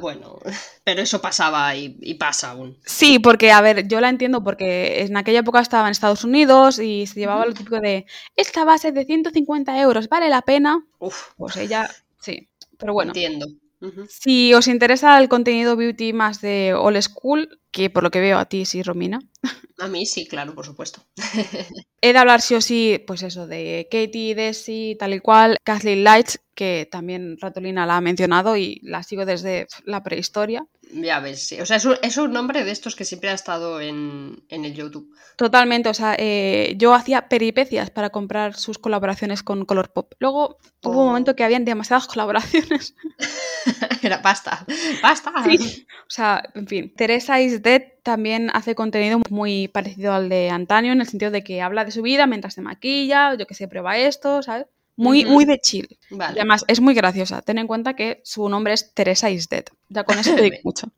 Bueno, pero eso pasaba y, pasa aún.
Sí, porque, a ver, yo la entiendo porque en aquella época estaba en Estados Unidos y se llevaba lo típico de esta base de 150 euros, ¿vale la pena?
Uf.
Pues ella, sí. Pero bueno.
Entiendo.
Si os interesa el contenido beauty más de old school, que por lo que veo a ti sí, Romina.
A mí sí, claro, por supuesto.
He de hablar sí o sí, pues eso, de Katie, Desi, tal y cual, Kathleen Lights, que también Ratolina la ha mencionado y la sigo desde la prehistoria.
Ya ves, sí. O sea, es un, nombre de estos que siempre ha estado en, el YouTube.
Totalmente, o sea, eh, yo hacía peripecias para comprar sus colaboraciones con Colourpop. Luego hubo un momento oh. que habían demasiadas colaboraciones.
Era pasta, pasta.
Sí. O sea, en fin. Teresa is Dead también hace contenido muy parecido al de Antonio, en el sentido de que habla de su vida mientras se maquilla, yo que sé, prueba esto, ¿sabes? Muy, muy de chill. además, es muy graciosa. Ten en cuenta que su nombre es Teresa is Dead. Ya con eso te digo mucho.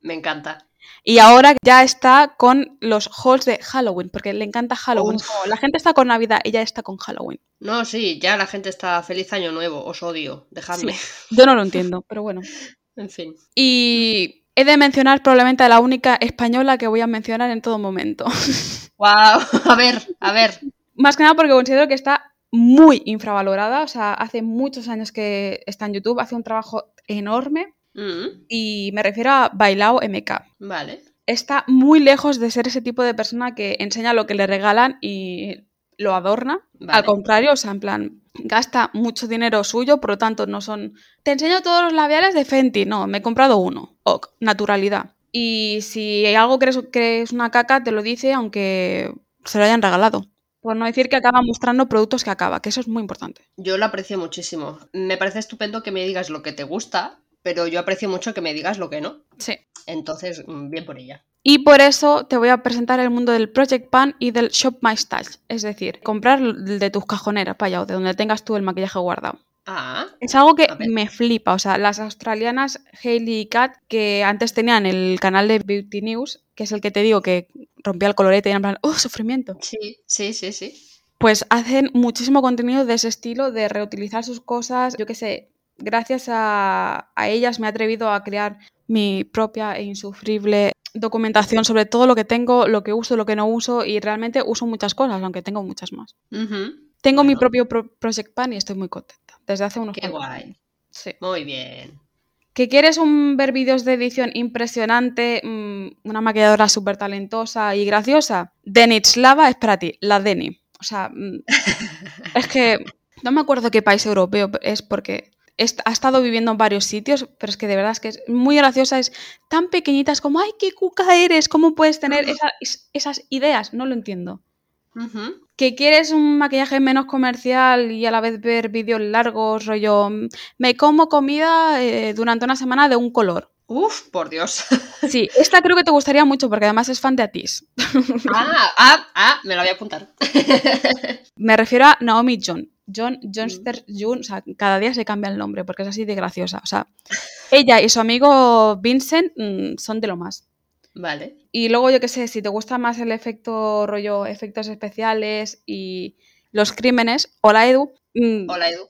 Me encanta.
Y ahora ya está con los halls de Halloween, porque le encanta Halloween. la gente está con Navidad, ella está con Halloween.
No, sí, ya la gente está feliz año nuevo, os odio, dejadme.
yo no lo entiendo, pero bueno.
en fin.
Y he de mencionar probablemente a la única española que voy a mencionar en todo momento.
¡Wow! A ver, a ver.
Más que nada porque considero que está muy infravalorada, o sea, hace muchos años que está en YouTube, hace un trabajo enorme mm. y me refiero a Bailao MK.
Vale.
Está muy lejos de ser ese tipo de persona que enseña lo que le regalan y lo adorna. Al contrario, o sea, en plan, gasta mucho dinero suyo, por lo tanto no son... Te enseño todos los labiales de Fenty, no, me he comprado uno. Ok, naturalidad. Y si hay algo crees que es una caca, te lo dice aunque se lo hayan regalado. Por no decir que acaba mostrando productos que acaba, que eso es muy importante.
Yo lo aprecio muchísimo. Me parece estupendo que me digas lo que te gusta, pero yo aprecio mucho que me digas lo que no.
Sí.
Entonces, mm, bien por ella.
Y por eso te voy a presentar el mundo del Project Pan y del Shop My Style. Es decir, comprar de tus cajoneras para allá o de donde tengas tú el maquillaje guardado.
Ah,
es algo que me flipa. O sea, las australianas Hailey y Kat, que antes tenían el canal de Beauty News, que es el que te digo que rompía el colorete y en plan, ¡oh, sufrimiento!
Sí, sí, sí, sí.
Pues hacen muchísimo contenido de ese estilo, de reutilizar sus cosas. Yo qué sé, gracias a, ellas me he atrevido a crear mi propia e insufrible documentación sobre todo lo que tengo, lo que uso, lo que no uso y realmente uso muchas cosas, aunque tengo muchas más. Tengo mi propio Project Pan y estoy muy contenta. Desde hace unos
Qué guay.
Sí.
Muy bien.
¿Que quieres un, ver vídeos de edición impresionante, mm, una maquilladora súper talentosa y graciosa? Slava es para ti, la Deni. O sea, mm, es que no me acuerdo qué país europeo es porque ha estado viviendo en varios sitios, pero es que de verdad es que es muy graciosa, es tan pequeñita, es como, ay, qué cuca eres, ¿cómo puedes tener esas ideas? No lo entiendo. ¿Que quieres un maquillaje menos comercial y a la vez ver vídeos largos, rollo, me como comida eh, durante una semana de un color?
Uf, por Dios.
Sí, esta creo que te gustaría mucho porque además es fan de Atis.
Ah, ah, ah, me la voy a apuntar.
Me refiero a Naomi John. John, Johnster mm. June, o sea, cada día se cambia el nombre porque es así de graciosa. O sea, ella y su amigo Vincent mm, son de lo más.
Vale.
Y luego, yo qué sé, si te gusta más el efecto rollo, efectos especiales y los crímenes, hola Edu.
Mm, hola Edu.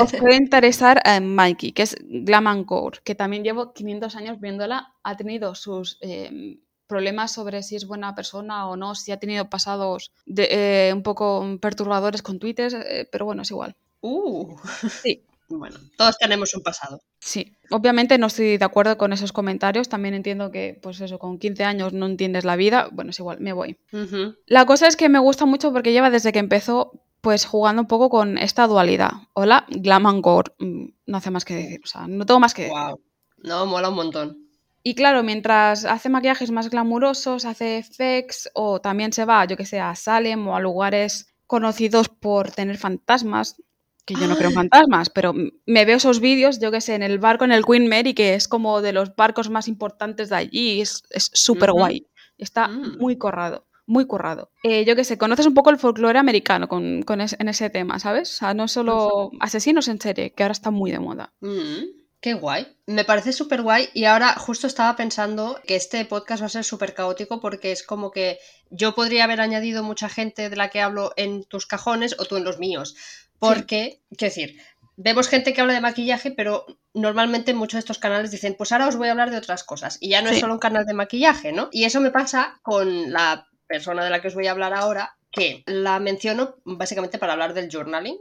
Os puede interesar a Mikey, que es Glam Core, que también llevo 500 años viéndola. Ha tenido sus em, problemas sobre si es buena persona o no, si ha tenido pasados de, eh, un poco perturbadores con Twitter, eh, pero bueno, es igual.
Uh.
Sí.
Bueno, todos tenemos un pasado.
Sí, obviamente no estoy de acuerdo con esos comentarios. También entiendo que, pues eso, con 15 años no entiendes la vida. Bueno, es igual, me voy. La cosa es que me gusta mucho porque lleva desde que empezó, pues jugando un poco con esta dualidad. Hola, glam and gore. Mm, no hace más que decir, o sea, no tengo más que decir.
Wow. No, mola un montón.
Y claro, mientras hace maquillajes más glamurosos, hace effects o también se va, yo que sé, a Salem o a lugares conocidos por tener fantasmas, que yo no creo en fantasmas, pero me veo esos vídeos, yo que sé, en el barco, en el Queen Mary, que es como de los barcos más importantes de allí, es súper guay. Está
Mm.
muy corrado, muy currado. Eh, yo que sé, conoces un poco el folclore americano con, con es- en ese tema, ¿sabes? O sea, no solo asesinos en serie, que ahora está muy de moda.
Mm, qué guay. Me parece súper guay y ahora justo estaba pensando que este podcast va a ser súper caótico porque es como que yo podría haber añadido mucha gente de la que hablo en tus cajones o tú en los míos. Porque, quiero decir, vemos gente que habla de maquillaje, pero normalmente muchos de estos canales dicen, pues ahora os voy a hablar de otras cosas. Y ya no es
Sí.
solo un canal de maquillaje, ¿no? Y eso me pasa con la persona de la que os voy a hablar ahora, que la menciono básicamente para hablar del journaling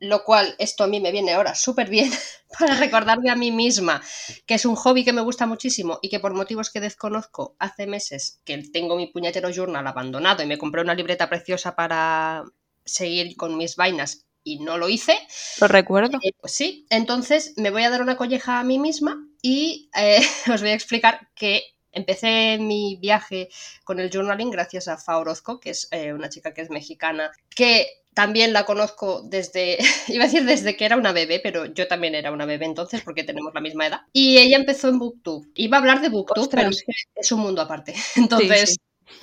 lo cual esto a mí me viene ahora súper bien para recordarme a mí misma que es un hobby que me gusta muchísimo y que por motivos que desconozco hace meses que tengo mi puñetero journal abandonado y me compré una libreta preciosa para seguir con mis vainas y no lo hice.
Lo recuerdo.
Eh, pues sí, entonces me voy a dar una colleja a mí misma y eh, os voy a explicar que empecé mi viaje con el journaling gracias a Fa Orozco, que es eh, una chica que es mexicana, que también la conozco desde, iba a decir desde que era una bebé, pero yo también era una bebé entonces porque tenemos la misma edad. Y ella empezó en Booktube. Iba a hablar de Booktube,
Ostras.
pero es que es un mundo aparte. Entonces,
sí.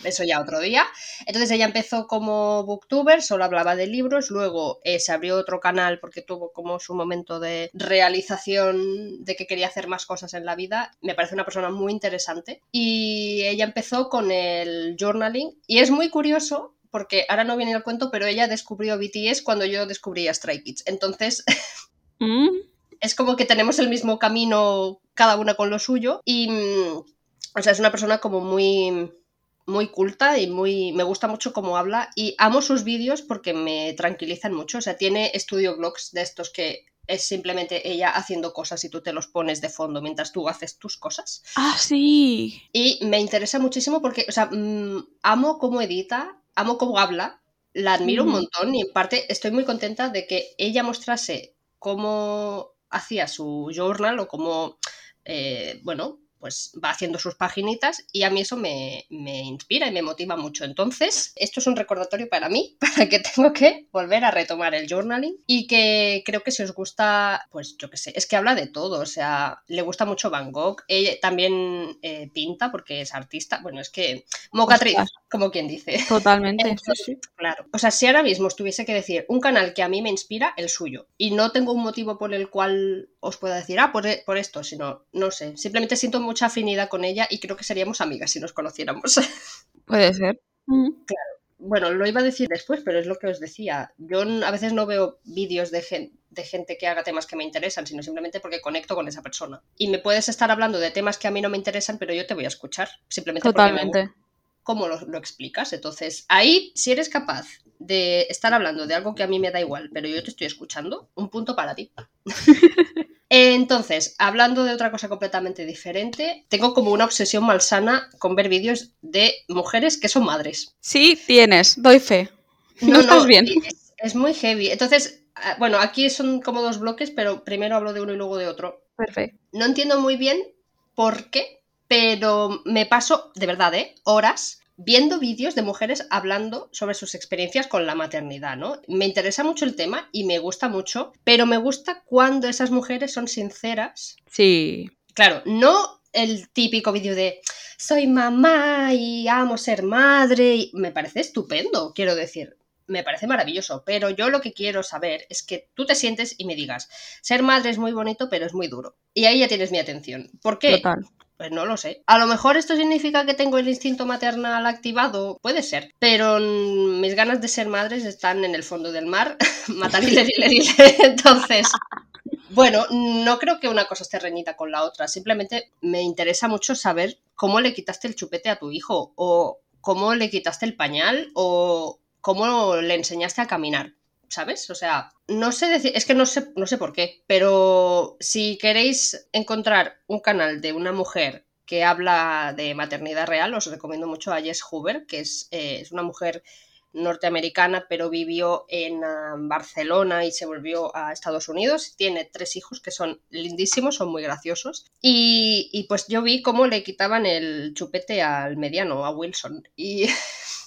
Eso ya otro día. Entonces ella empezó como booktuber, solo hablaba de libros, luego eh, se abrió otro canal porque tuvo como su momento de realización de que quería hacer más cosas en la vida. Me parece una persona muy interesante. Y ella empezó con el journaling y es muy curioso porque ahora no viene el cuento, pero ella descubrió BTS cuando yo descubrí a Stray Kids. Entonces
Mm.
es como que tenemos el mismo camino cada una con lo suyo y mm, o sea es una persona como muy muy culta y muy me gusta mucho cómo habla y amo sus vídeos porque me tranquilizan mucho. O sea tiene estudio blogs de estos que es simplemente ella haciendo cosas y tú te los pones de fondo mientras tú haces tus cosas.
Ah, sí.
y me interesa muchísimo porque o sea mm, amo cómo edita amo cómo habla la admiro un montón y en parte estoy muy contenta de que ella mostrase cómo hacía su journal o cómo, eh, bueno, pues va haciendo sus paginitas y a mí eso me, me inspira y me motiva mucho. Entonces, esto es un recordatorio para mí, para que tengo que volver a retomar el journaling y que creo que si os gusta, pues yo qué sé, es que habla de todo, o sea, le gusta mucho Van Gogh, ella también eh, pinta porque es artista, bueno, es que mocatriz. Como quien dice.
Totalmente. sí,
Entonces,
sí.
Claro. O sea, si ahora mismo os tuviese que decir un canal que a mí me inspira, el suyo. Y no tengo un motivo por el cual os pueda decir, ah, por, e- por esto, sino, no sé. Simplemente siento mucha afinidad con ella y creo que seríamos amigas si nos conociéramos.
Puede ser. Mm.
bueno, lo iba a decir después, pero es lo que os decía. Yo a veces no veo vídeos de, gen- de gente que haga temas que me interesan, sino simplemente porque conecto con esa persona. Y me puedes estar hablando de temas que a mí no me interesan, pero yo te voy a escuchar. Simplemente porque me
Totalmente.
Cómo lo, lo explicas. Entonces, ahí, si eres capaz de estar hablando de algo que a mí me da igual, pero yo te estoy escuchando, un punto para ti. Entonces, hablando de otra cosa completamente diferente, tengo como una obsesión malsana con ver vídeos de mujeres que son madres.
Sí, tienes. Doy fe. No, estás bien.
Es, es muy heavy. Entonces, ah, bueno, aquí son como dos bloques, pero primero hablo de uno y luego de otro.
Perfecto.
No entiendo muy bien por qué, pero me paso, de verdad, ¿eh? horas viendo vídeos de mujeres hablando sobre sus experiencias con la maternidad, ¿no? Me interesa mucho el tema y me gusta mucho, pero me gusta cuando esas mujeres son sinceras.
Sí.
Claro, no el típico vídeo de soy mamá y amo ser madre. y- Me parece estupendo, quiero decir. Me parece maravilloso, pero yo lo que quiero saber es que tú te sientes y me digas, ser madre es muy bonito, pero es muy duro. Y ahí ya tienes mi atención. ¿Por qué?
Total.
Pues no lo sé. A lo mejor esto significa que tengo el instinto maternal activado, puede ser, pero mis ganas de ser madres están en el fondo del mar. Matarile, dile, dile. Entonces, bueno, no creo que una cosa esté reñida con la otra. Simplemente me interesa mucho saber cómo le quitaste el chupete a tu hijo, o cómo le quitaste el pañal, o cómo le enseñaste a caminar. ¿Sabes? O sea, no sé decir, es que no sé, no sé por qué, pero si queréis encontrar un canal de una mujer que habla de maternidad real, os recomiendo mucho a Jess Hoover, que es, eh, es una mujer norteamericana, pero vivió en ah, Barcelona y se volvió a Estados Unidos. Tiene tres hijos que son lindísimos, son muy graciosos. Y, y pues yo vi cómo le quitaban el chupete al mediano, a Wilson. Y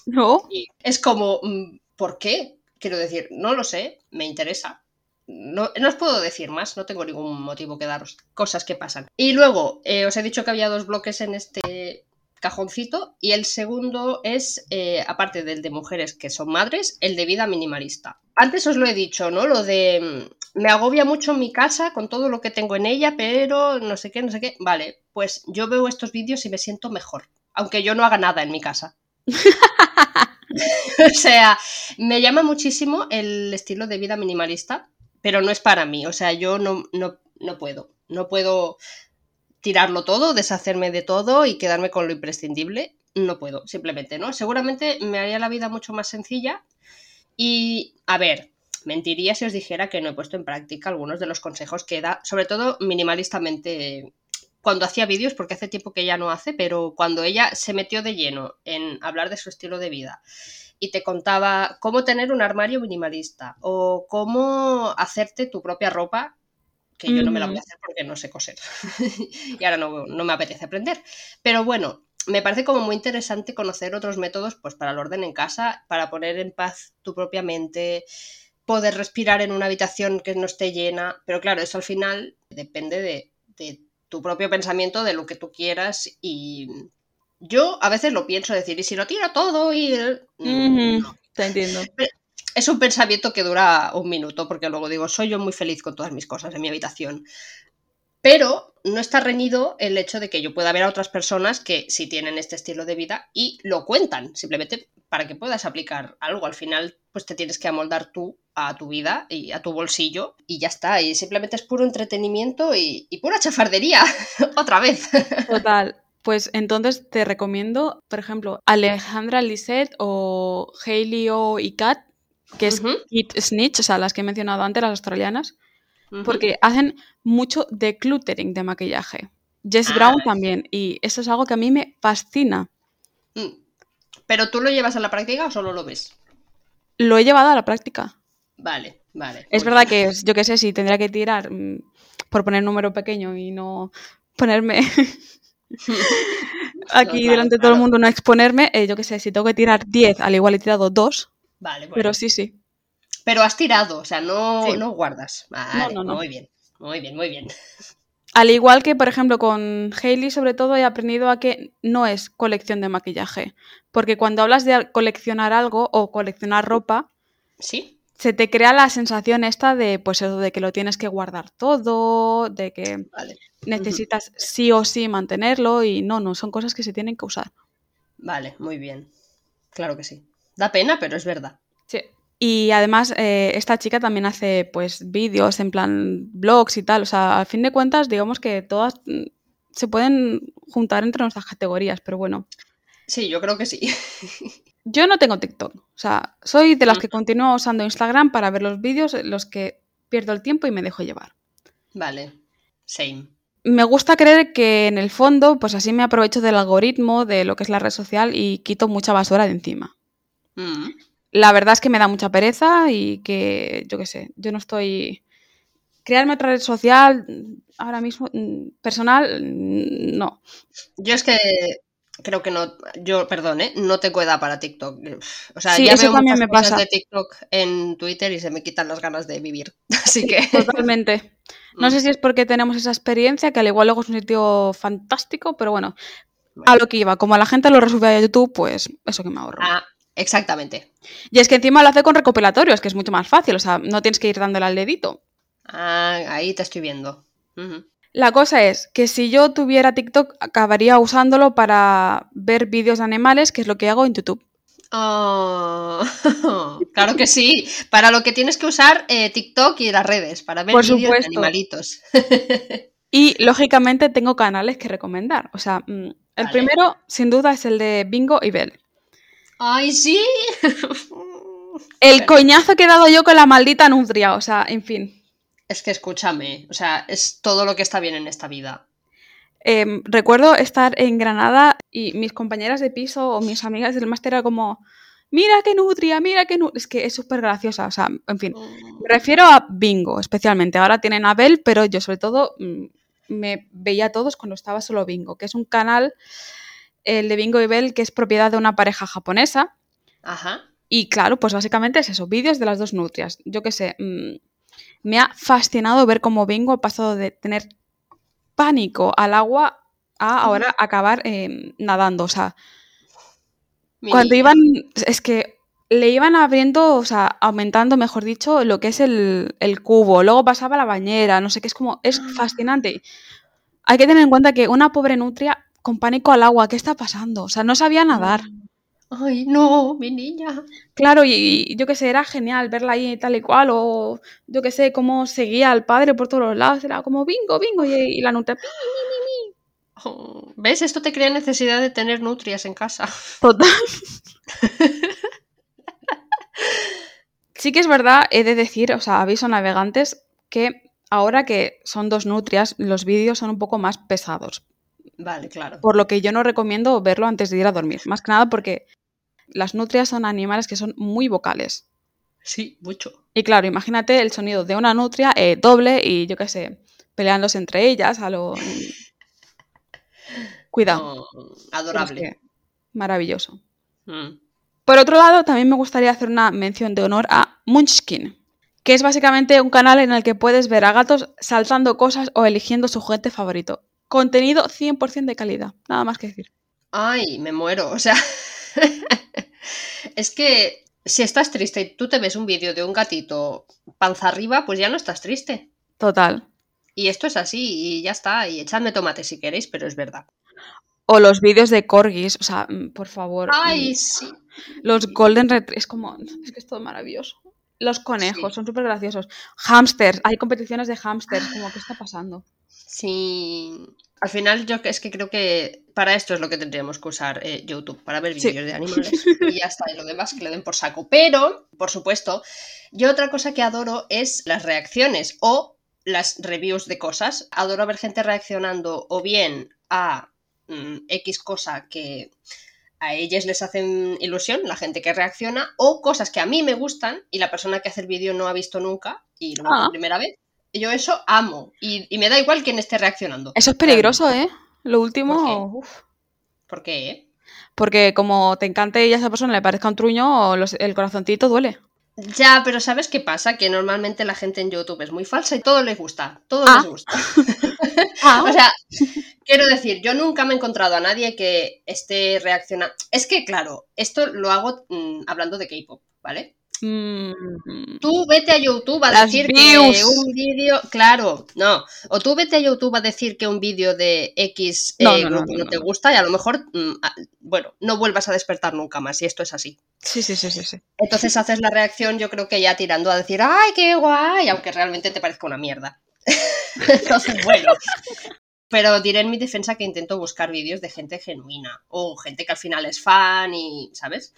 ¿No?
y es como, mm, ¿por qué? Quiero decir, no lo sé, me interesa. No, no os puedo decir más, no tengo ningún motivo que daros. Cosas que pasan. Y luego, eh, os he dicho que había dos bloques en este cajoncito y el segundo es, eh, aparte del de mujeres que son madres, el de vida minimalista. Antes os lo he dicho, ¿no? Lo de mm, me agobia mucho mi casa con todo lo que tengo en ella, pero no sé qué, no sé qué. Vale, pues yo veo estos vídeos y me siento mejor, aunque yo no haga nada en mi casa. o sea, me llama muchísimo el estilo de vida minimalista, pero no es para mí. O sea, yo no, no, no puedo. No puedo tirarlo todo, deshacerme de todo y quedarme con lo imprescindible. No puedo, simplemente, ¿no? Seguramente me haría la vida mucho más sencilla. Y, a ver, mentiría si os dijera que no he puesto en práctica algunos de los consejos que da, sobre todo minimalistamente cuando hacía vídeos, porque hace tiempo que ella no hace, pero cuando ella se metió de lleno en hablar de su estilo de vida y te contaba cómo tener un armario minimalista o cómo hacerte tu propia ropa, que yo no me la voy a hacer porque no sé coser y ahora no, no me apetece aprender. Pero bueno, me parece como muy interesante conocer otros métodos pues para el orden en casa, para poner en paz tu propia mente, poder respirar en una habitación que no esté llena, pero claro, eso al final depende de, de tu propio pensamiento de lo que tú quieras y yo a veces lo pienso decir, y si lo tiro todo y...
Te entiendo.
Es un pensamiento que dura un minuto porque luego digo, soy yo muy feliz con todas mis cosas en mi habitación. Pero no está reñido el hecho de que yo pueda ver a otras personas que sí tienen este estilo de vida y lo cuentan, simplemente para que puedas aplicar algo. Al final, pues te tienes que amoldar tú a tu vida y a tu bolsillo y ya está. Y simplemente es puro entretenimiento y, pura chafardería. Otra vez.
Total. Pues entonces te recomiendo, por ejemplo, Alejandra Lisset o Hailey O y Kat, que es Kit Snitch, o sea, las que he mencionado antes, las australianas, porque hacen mucho decluttering de maquillaje. Jess ah, Brown también, y eso es algo que a mí me fascina.
Mm. ¿Pero tú lo llevas a la práctica o solo lo ves?
Lo he llevado a la práctica.
Vale, vale.
Es verdad que yo qué sé, si tendría que tirar mm, por poner número pequeño y no ponerme aquí delante de todo el mundo, no exponerme, eh, yo qué sé, si tengo que tirar 10, al igual he tirado 2. Vale, bueno. Pero sí, sí.
Pero has tirado, o sea, no, no guardas. Vale, no, no, Muy bien, muy bien, muy bien.
Al igual que, por ejemplo, con Hailey, sobre todo, he aprendido a que no es colección de maquillaje. Porque cuando hablas de coleccionar algo o coleccionar ropa,
¿Sí?
se te crea la sensación esta de, pues eso, de que lo tienes que guardar todo, de que necesitas sí o sí mantenerlo y no, no, son cosas que se tienen que usar.
Vale, muy bien. Claro que sí. Da pena, pero es verdad.
Y además, eh, esta chica también hace pues vídeos en plan blogs y tal. O sea, al fin de cuentas, digamos que todas mm, se pueden juntar entre nuestras categorías, pero bueno.
Sí, yo creo que sí.
yo no tengo TikTok. O sea, soy de las mm. que continúo usando Instagram para ver los vídeos, los que pierdo el tiempo y me dejo llevar.
Vale, same.
Me gusta creer que en el fondo, pues así me aprovecho del algoritmo de lo que es la red social y quito mucha basura de encima. Mm la verdad es que me da mucha pereza y que, yo qué sé, yo no estoy... Crearme otra red social ahora mismo, mm, personal, mm, no.
Yo es que creo que no, yo, perdón, ¿eh? no tengo edad para TikTok. O sea,
sí,
ya
eso veo también me pasa.
de TikTok en Twitter y se me quitan las ganas de vivir. Así que.
Totalmente. No mm. sé si es porque tenemos esa experiencia, que al igual luego es un sitio fantástico, pero bueno, a lo que iba. Como a la gente lo resuelve a YouTube, pues eso que me ahorro.
Ah, Exactamente.
Y es que encima lo hace con recopilatorios, que es mucho más fácil, o sea, no tienes que ir dándole al dedito.
Ah, ahí te estoy viendo.
La cosa es que si yo tuviera TikTok, acabaría usándolo para ver vídeos de animales, que es lo que hago en YouTube.
Oh, claro que sí. Para lo que tienes que usar eh, TikTok y las redes, para ver vídeos de animalitos.
y lógicamente tengo canales que recomendar. O sea, mm, el primero, sin duda, es el de Bingo y Bell.
¡Ay, sí!
El coñazo que he dado yo con la maldita nutria, o sea, en fin.
Es que escúchame, o sea, es todo lo que está bien en esta vida.
Em, recuerdo estar en Granada y mis compañeras de piso o mis amigas del máster era como, mira qué nutria, mira qué nutria. Es que es súper graciosa, o sea, en fin. Me refiero a Bingo, especialmente. Ahora tienen a Bell, pero yo sobre todo mm, me veía a todos cuando estaba solo Bingo, que es un canal el de Bingo y Bell, que es propiedad de una pareja japonesa.
Ajá.
Y claro, pues básicamente es eso, vídeos de las dos nutrias. Yo qué sé, mm, me ha fascinado ver cómo Bingo ha pasado de tener pánico al agua a ahora acabar em, nadando. O sea, cuando iban, es que le iban abriendo, o sea, aumentando, mejor dicho, lo que es el, el cubo. Luego pasaba la bañera, no sé qué, es como, es
Ah.
fascinante. Hay que tener en cuenta que una pobre nutria con pánico al agua, ¿qué está pasando? O sea, no sabía nadar.
Ay, no, mi niña.
Claro, y, y yo qué sé, era genial verla ahí tal y cual, o yo qué sé, cómo seguía al padre por todos los lados, era como bingo, bingo, y, y la nutria,
Oh, ¿Ves? Esto te crea necesidad de tener nutrias en casa.
total. sí que es verdad, he de decir, o sea, aviso navegantes, que ahora que son dos nutrias, los vídeos son un poco más pesados,
Vale, claro.
por lo que yo no recomiendo verlo antes de ir a dormir, más que nada porque las nutrias son animales que son muy vocales.
Sí, mucho.
Y claro, imagínate el sonido de una nutria eh, doble y yo qué sé, peleándose entre ellas a lo... Cuidado.
Oh,
es
adorable.
que Maravilloso.
Mm.
Por otro lado, también me gustaría hacer una mención de honor a Munchkin, que es básicamente un canal en el que puedes ver a gatos saltando cosas o eligiendo su juguete favorito. Contenido 100% de calidad, nada más que decir.
Ay, me muero. O sea, es que si estás triste y tú te ves un vídeo de un gatito panza arriba, pues ya no estás triste.
Total.
Y esto es así y ya está. Y echadme tomate si queréis, pero es verdad.
O los vídeos de corgis, o sea, mm, por favor.
Ay,
mm,
sí.
Los golden retrievers, es como, es que es todo maravilloso. Los conejos
Sí.
son súper graciosos. Hamsters, hay competiciones de hamsters, como, ¿qué está pasando?
Sí. Al final yo que- es que creo que para esto es lo que tendríamos que usar eh, YouTube, para ver
Sí.
vídeos de animales. Y ya está, y lo demás que le den por saco. Pero, por supuesto, yo otra cosa que adoro es las reacciones o las reviews de cosas. Adoro ver gente reaccionando o bien a mm, X cosa que a ellas les hacen ilusión, la gente que reacciona, o cosas que a mí me gustan y la persona que hace el vídeo no ha visto nunca y lo
Ah.
por primera vez. Yo eso amo y, y me da igual quién esté reaccionando.
Eso es peligroso, ¿eh? Lo último, uf.
¿Por qué? eh?
porque como te encante y a esa persona le parezca un truño, los- el corazoncito duele.
Ya, pero ¿sabes qué pasa? Que normalmente la gente en YouTube es muy falsa y todo les gusta, todo
Ah.
les gusta. O sea, quiero decir, yo nunca me he encontrado a nadie que esté reaccionando. Es que, claro, esto lo hago mm, hablando de K-pop, ¿vale?
Mm,
Tú vete a YouTube a
Las
decir
views.
que un vídeo, claro, no, o tú vete a YouTube a decir que un vídeo de X eh,
No, no, no,
grupo
no,
no,
no,
te gusta y a lo mejor, mm, bueno, no vuelvas a despertar nunca más y esto es así.
sí, sí, sí, sí, sí.
Entonces haces la reacción, yo creo que ya tirando a decir, ¡ay, qué guay! Aunque realmente te parezca una mierda. Entonces, bueno. Pero diré en mi defensa que intento buscar vídeos de gente genuina o gente que al final es fan y, ¿sabes?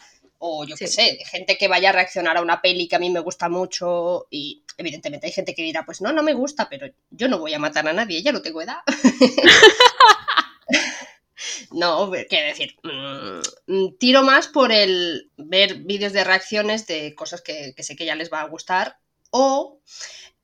O yo qué sé, de gente que vaya a reaccionar a una peli que a mí me gusta mucho y evidentemente hay gente que dirá, pues no, no me gusta, pero yo no voy a matar a nadie, ya no tengo edad. No, quiero decir, mm, tiro más por el ver vídeos de reacciones de cosas que, que sé que ya les va a gustar. O,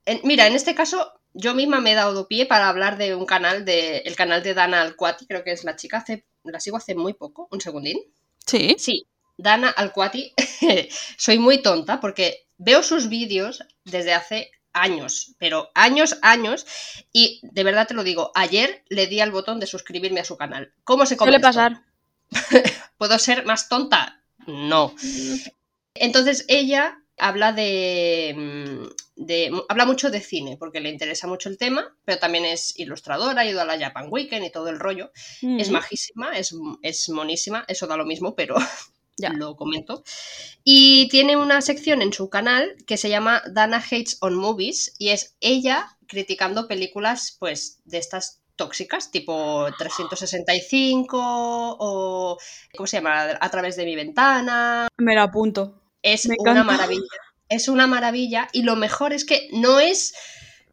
en- mira, en este caso, yo misma me he dado pie para hablar de un canal, de, el canal de Dana Alcuati, creo que es la chica, hace, la sigo hace muy poco, un segundín.
Sí.
Sí, Dana Alcuati, soy muy tonta porque veo sus vídeos desde hace años, pero años, años, y de verdad te lo digo, ayer le di al botón de suscribirme a su canal. ¿Cómo se come
Suele pasar.
¿Puedo ser más tonta? No. Entonces ella habla de, mm, de- habla mucho de cine porque le interesa mucho el tema, pero también es ilustradora, ha ido a la Japan Weekend y todo el rollo. Es
Mm.
majísima, es, es monísima, eso da lo mismo, pero
Ya.
lo comento. Y tiene una sección en su canal que se llama Dana Hates on Movies y es ella criticando películas pues de estas tóxicas, tipo 365 o ¿cómo se llama? A través de mi ventana.
Me lo apunto.
Es
Me
una
encanta.
maravilla. Es una maravilla y lo mejor es que no es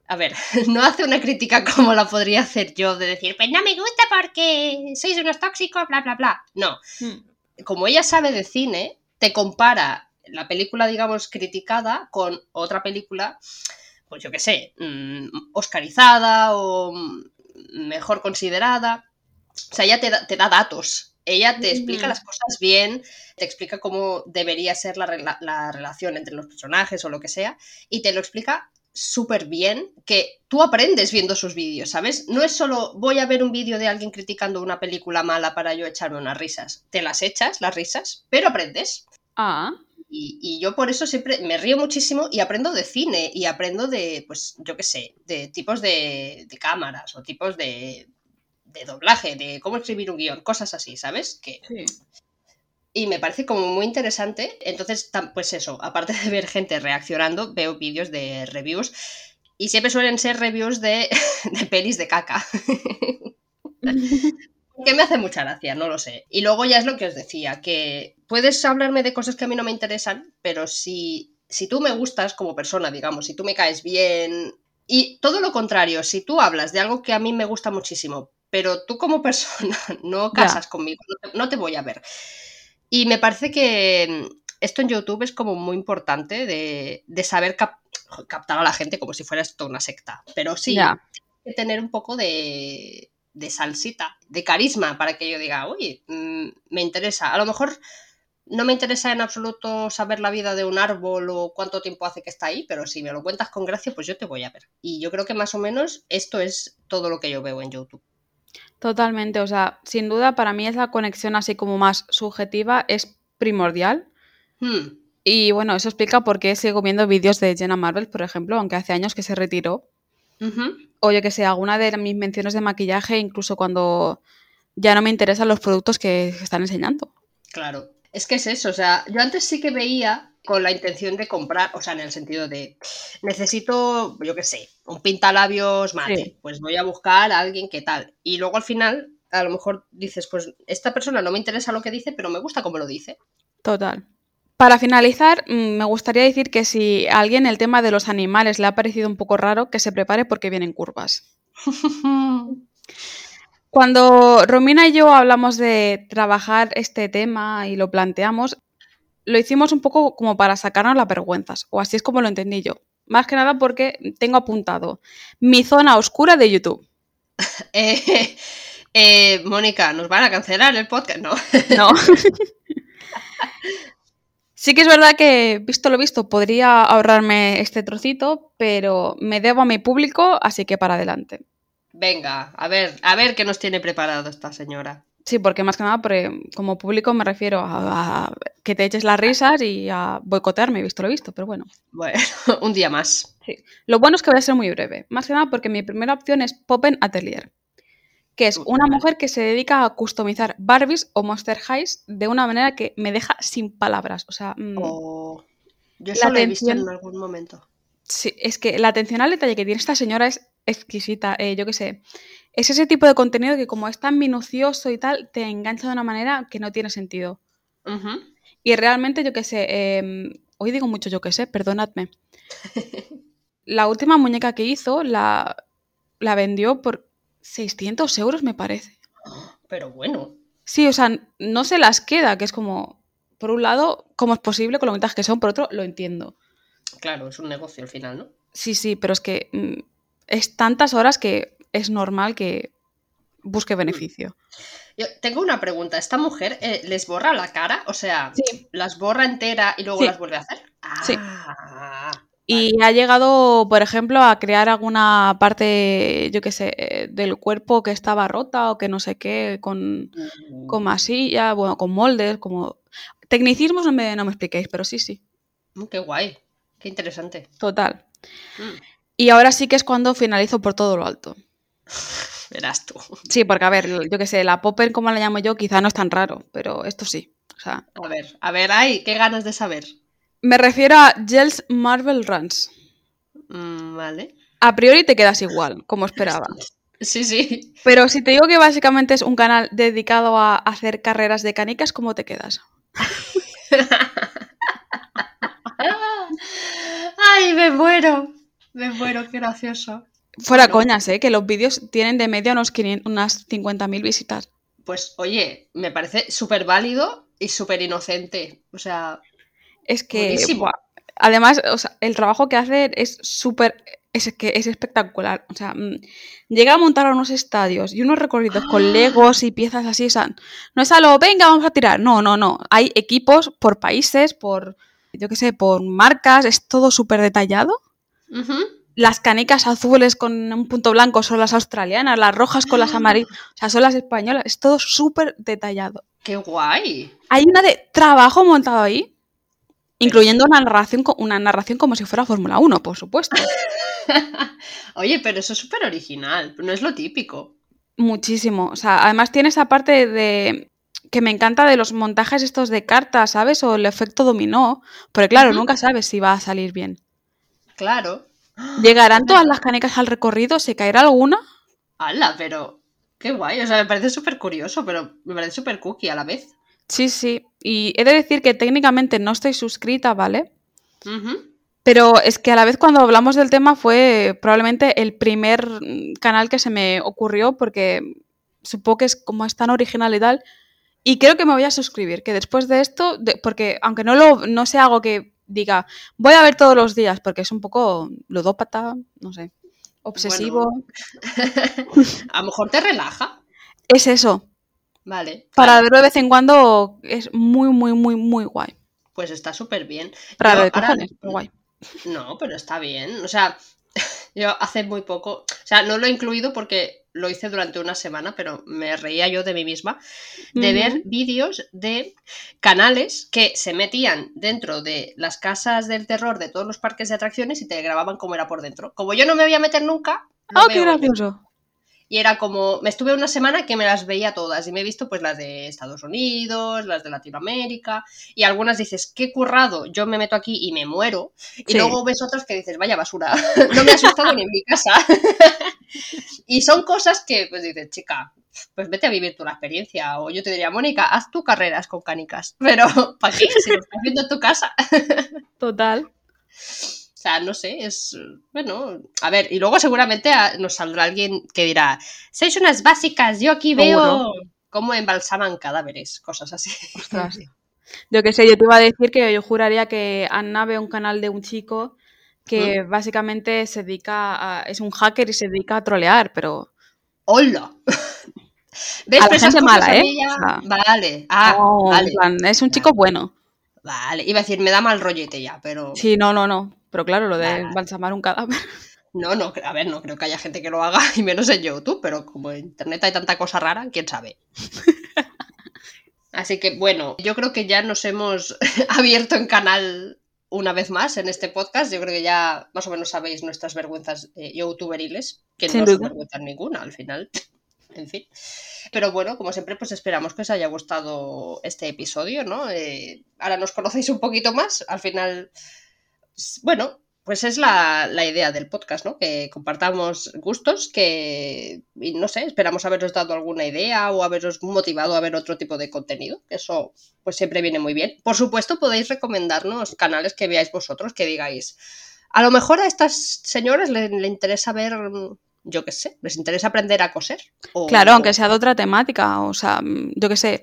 a ver, no hace una crítica como la podría hacer yo de decir, pues no me gusta porque sois unos tóxicos, bla, bla, bla. No,
Mm.
Como ella sabe de cine, te compara la película, digamos, criticada con otra película, pues yo qué sé, mm, oscarizada o mm, mejor considerada. O sea, ella te da, te da datos Ella te explica
Mm.
las cosas bien, te explica cómo debería ser la relación entre los personajes o lo que sea, y te lo explica súper bien, que tú aprendes viendo sus vídeos, ¿sabes? No es solo voy a ver un vídeo de alguien criticando una película mala para yo echarme unas risas. Te las echas, las risas, pero aprendes.
Ah,
Y, y yo por eso siempre me río muchísimo y aprendo de cine y aprendo de, pues, yo qué sé, de tipos de, de cámaras o tipos de, de doblaje, de cómo escribir un guion, cosas así, ¿sabes? Que,
sí.
Y me parece como muy interesante. Entonces, pues eso, aparte de ver gente reaccionando, veo vídeos de reviews y siempre suelen ser reviews de, de pelis de caca. Que me hace mucha gracia, no lo sé. Y luego ya es lo que os decía, que puedes hablarme de cosas que a mí no me interesan, pero si, si tú me gustas como persona, digamos, si tú me caes bien... Y todo lo contrario, si tú hablas de algo que a mí me gusta muchísimo, pero tú como persona no casas conmigo, no te, no te voy a ver. Y me parece que esto en YouTube es como muy importante de, de saber cap- captar a la gente como si fuera esto una secta. Pero sí, que tener un poco de, de salsita, de carisma, para que yo diga, oye, mm, me interesa. A lo mejor no me interesa en absoluto saber la vida de un árbol o cuánto tiempo hace que está ahí, pero si me lo cuentas con gracia, pues yo te voy a ver. Y yo creo que más o menos esto es todo lo que yo veo en YouTube.
Totalmente, o sea, sin duda para mí esa conexión así como más subjetiva es primordial.
Hmm,
Y bueno, eso explica por qué sigo viendo vídeos de Jenna Marbles, por ejemplo, aunque hace años que se retiró. O yo que sé, alguna de mis menciones de maquillaje, incluso cuando ya no me interesan los productos que están enseñando.
Claro, es que es eso, o sea, yo antes sí que veía con la intención de comprar, o sea, en el sentido de necesito, yo qué sé, un pintalabios mate,
Sí.
pues voy a buscar a alguien que tal. Y luego al final, a lo mejor dices, pues esta persona no me interesa lo que dice, pero me gusta cómo lo dice.
Total. Para finalizar, mm, me gustaría decir que si a alguien el tema de los animales le ha parecido un poco raro, que se prepare porque vienen curvas. Cuando Romina y yo hablamos de trabajar este tema y lo planteamos, lo hicimos un poco como para sacarnos las vergüenzas, o así es como lo entendí yo. Más que nada porque tengo apuntado mi zona oscura de YouTube.
Eh, eh, Mónica, ¿nos van a cancelar el podcast? No.
No. Sí que es verdad que, visto lo visto, podría ahorrarme este trocito, pero me debo a mi público, así que para adelante.
Venga, a ver, a ver qué nos tiene preparado esta señora.
Sí, porque más que nada, porque como público me refiero a, a que te eches las risas y a boicotearme, visto lo visto, pero bueno.
Bueno, un día más.
Lo bueno es que voy a ser muy breve, más que nada porque mi primera opción es Poppen Atelier, que es una mujer que se dedica a customizar Barbies o Monster Highs de una manera que me deja sin palabras. O sea, mm,
O... Yo
La
eso lo he visto
atención-
en algún momento.
Sí, es que la atención al detalle que tiene esta señora es exquisita. eh, yo qué sé. Es ese tipo de contenido que, como es tan minucioso y tal, te engancha de una manera que no tiene sentido. Y realmente, yo qué sé. em, hoy digo mucho yo qué sé, perdonadme. La última muñeca que hizo la, la vendió por 600 euros, me parece.
Pero bueno.
Sí, o sea, no se las queda, que es como. Por un lado, ¿cómo es posible con lo bonitas que son? Por otro, lo entiendo.
Claro, es un negocio al final, ¿no?
Sí, sí, pero es que mm, es tantas horas que es normal que busque beneficio.
Yo tengo una pregunta. ¿Esta mujer eh, les borra la cara? O sea,
Sí.
¿las borra entera y luego
Sí.
las vuelve a hacer?
Sí.
Ah,
Y ha llegado, por ejemplo, a crear alguna parte, yo qué sé, eh, del cuerpo que estaba rota o que no sé qué, con,
vale.
con masilla, bueno, con moldes, como... Tecnicismos no me, no me expliquéis, pero sí, sí,
Mm, Qué guay. Qué interesante.
total.
Mm,
Y ahora sí que es cuando finalizo por todo lo alto.
Verás tú.
Sí, porque a ver, yo qué sé, la popper, como la llamo yo, quizá no es tan raro, pero esto sí. O sea,
A ver, a ver, ay, qué ganas de saber.
me refiero a Gels Marvel Runs.
Mm, vale.
A priori te quedas igual, como esperaba.
Sí, sí.
Pero si te digo que básicamente es un canal dedicado a hacer carreras de canicas, ¿cómo te quedas?
Ay, me muero. Me muero, qué gracioso.
Fuera coñas, ¿eh? Que los vídeos tienen de media unos 500, unas 50.000 visitas.
Pues oye, me parece súper válido y súper inocente. O sea,
Es que, buah, además, o sea, el trabajo que hace es súper es que es espectacular. O sea, mm, llega a montar a unos estadios y unos recorridos con legos y piezas así. O sea, no es algo, venga, vamos a tirar. No, no, no. Hay equipos por países, por, yo qué sé, por marcas. Es todo súper detallado. Las canicas azules con un punto blanco son las australianas, las rojas con las amarillas, o sea, son las españolas. Es todo súper detallado.
¡Qué guay!
Hay una de trabajo montado ahí Incluyendo una narración, una narración como si fuera Fórmula 1, por supuesto.
Oye, pero eso es súper original, no es lo típico.
Muchísimo. O sea, además tiene esa parte de que me encanta de los montajes estos de cartas, ¿sabes? O el efecto dominó. Porque claro, nunca sabes si va a salir bien.
Claro.
¿Llegarán todas las canecas al recorrido? ¿Se caerá alguna?
¡Hala! Pero qué guay. O sea, me parece súper curioso, pero me parece súper cookie a la vez.
Sí, sí. Y he de decir que técnicamente no estoy suscrita, ¿vale? Pero es que a la vez cuando hablamos del tema fue probablemente el primer canal que se me ocurrió porque supongo que es como es tan original y tal. Y creo que me voy a suscribir, que después de esto, porque aunque no, lo, no sea algo que diga, voy a ver todos los días, porque es un poco ludópata, no sé, obsesivo.
a lo mejor te relaja.
Es eso,
Vale.
Para verlo de vez en cuando es muy, muy, muy, muy guay.
Pues está súper bien.
Para de cojones, guay.
No, pero está bien. O sea, yo hace muy poco, o sea, no lo he incluido porque lo hice durante una semana, pero me reía yo de mí misma, de ver vídeos de canales que se metían dentro de las casas del terror de todos los parques de atracciones y te grababan cómo era por dentro. Como yo no me voy a meter nunca.
¡Ah, qué gracioso!
Y era como, me estuve una semana que me las veía todas y me he visto pues las de Estados Unidos, las de Latinoamérica y algunas dices, qué currado, yo me meto aquí y me muero. Y luego ves otras que dices, vaya basura, no me ha asustado ni en mi casa. y son cosas que pues dices, chica, pues vete a vivir tú la experiencia. O yo te diría, Mónica, haz tu carreras con canicas. Pero, ¿para qué? Si lo estás viendo en tu casa.
Total
sea, no sé, es. Bueno, a ver, y luego seguramente nos saldrá alguien que dirá: Sois unas básicas, yo aquí veo cómo embalsaman cadáveres, cosas así.
Yo qué sé, yo te iba a decir que yo juraría que Anna ve un canal de un chico que ¿Mm? básicamente se dedica a. es un hacker y se dedica a trolear, pero.
¡Hola!
¿Ves? A la gente mala, ¿eh?
vale. Ah, vale.
es un chico bueno.
Vale, iba a decir, me da mal rollete ya, pero.
Sí, no, no, no. Pero claro, lo de balsamar un cadáver.
No, no, a ver, no creo que haya gente que lo haga, y menos en YouTube, pero como en Internet hay tanta cosa rara, quién sabe. Así que bueno, yo creo que ya nos hemos abierto en canal una vez más en este podcast. Yo creo que ya más o menos sabéis nuestras vergüenzas eh, youtuberiles, que no son vergüenza ninguna al final. En fin. Pero bueno, como siempre, pues esperamos que os haya gustado este episodio, ¿no? Eh, ahora nos conocéis un poquito más. Al final bueno, pues es la, idea del podcast, ¿no? Que compartamos gustos, que, no sé, esperamos haberos dado alguna idea o haberos motivado a ver otro tipo de contenido. Eso, pues siempre viene muy bien. Por supuesto, podéis recomendarnos canales que veáis vosotros, que digáis, a lo mejor a estas señoras le, interesa ver, yo qué sé, les interesa aprender a coser.
claro, aunque sea de otra temática, o sea, yo qué sé.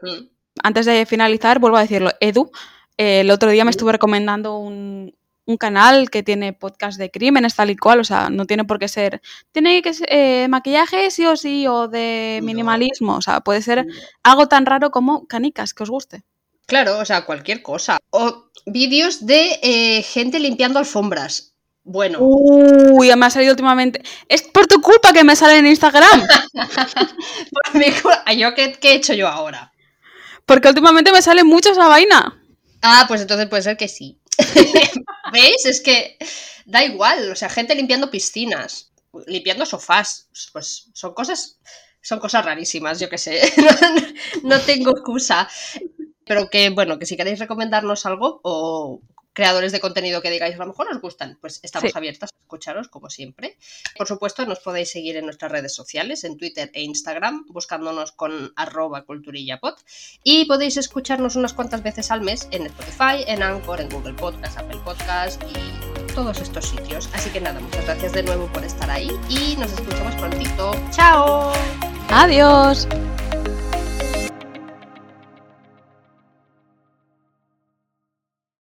Mm. Antes de finalizar, vuelvo a decirlo, Edu el otro día me estuve recomendando un, canal que tiene podcast de crímenes tal y cual, o sea, no tiene por qué ser, tiene que ser eh, maquillaje sí o sí o de minimalismo, o sea, puede ser algo tan raro como canicas que os guste.
Claro, o sea, cualquier cosa. O vídeos de eh, gente limpiando alfombras. Bueno.
Uy, me ha salido últimamente. Es por tu culpa que me sale en Instagram.
por mi culpa. ¿Yo qué, qué he hecho yo ahora?
Porque últimamente me sale mucho esa vaina.
Ah, pues entonces puede ser que sí. ¿Veis? Es que da igual, o sea, gente limpiando piscinas, limpiando sofás, pues son cosas, son cosas rarísimas, yo qué sé, no, tengo excusa. Pero que, bueno, que si queréis recomendarnos algo o creadores de contenido que digáis a lo mejor os gustan, pues estamos abiertas a escucharos como siempre. Por supuesto, nos podéis seguir en nuestras redes sociales, en Twitter e Instagram, buscándonos con arroba culturillapod. Y podéis escucharnos unas cuantas veces al mes en Spotify, en Anchor, en Google Podcast, Apple Podcast y todos estos sitios. Así que nada, muchas gracias de nuevo por estar ahí y nos escuchamos prontito. ¡Chao!
Adiós.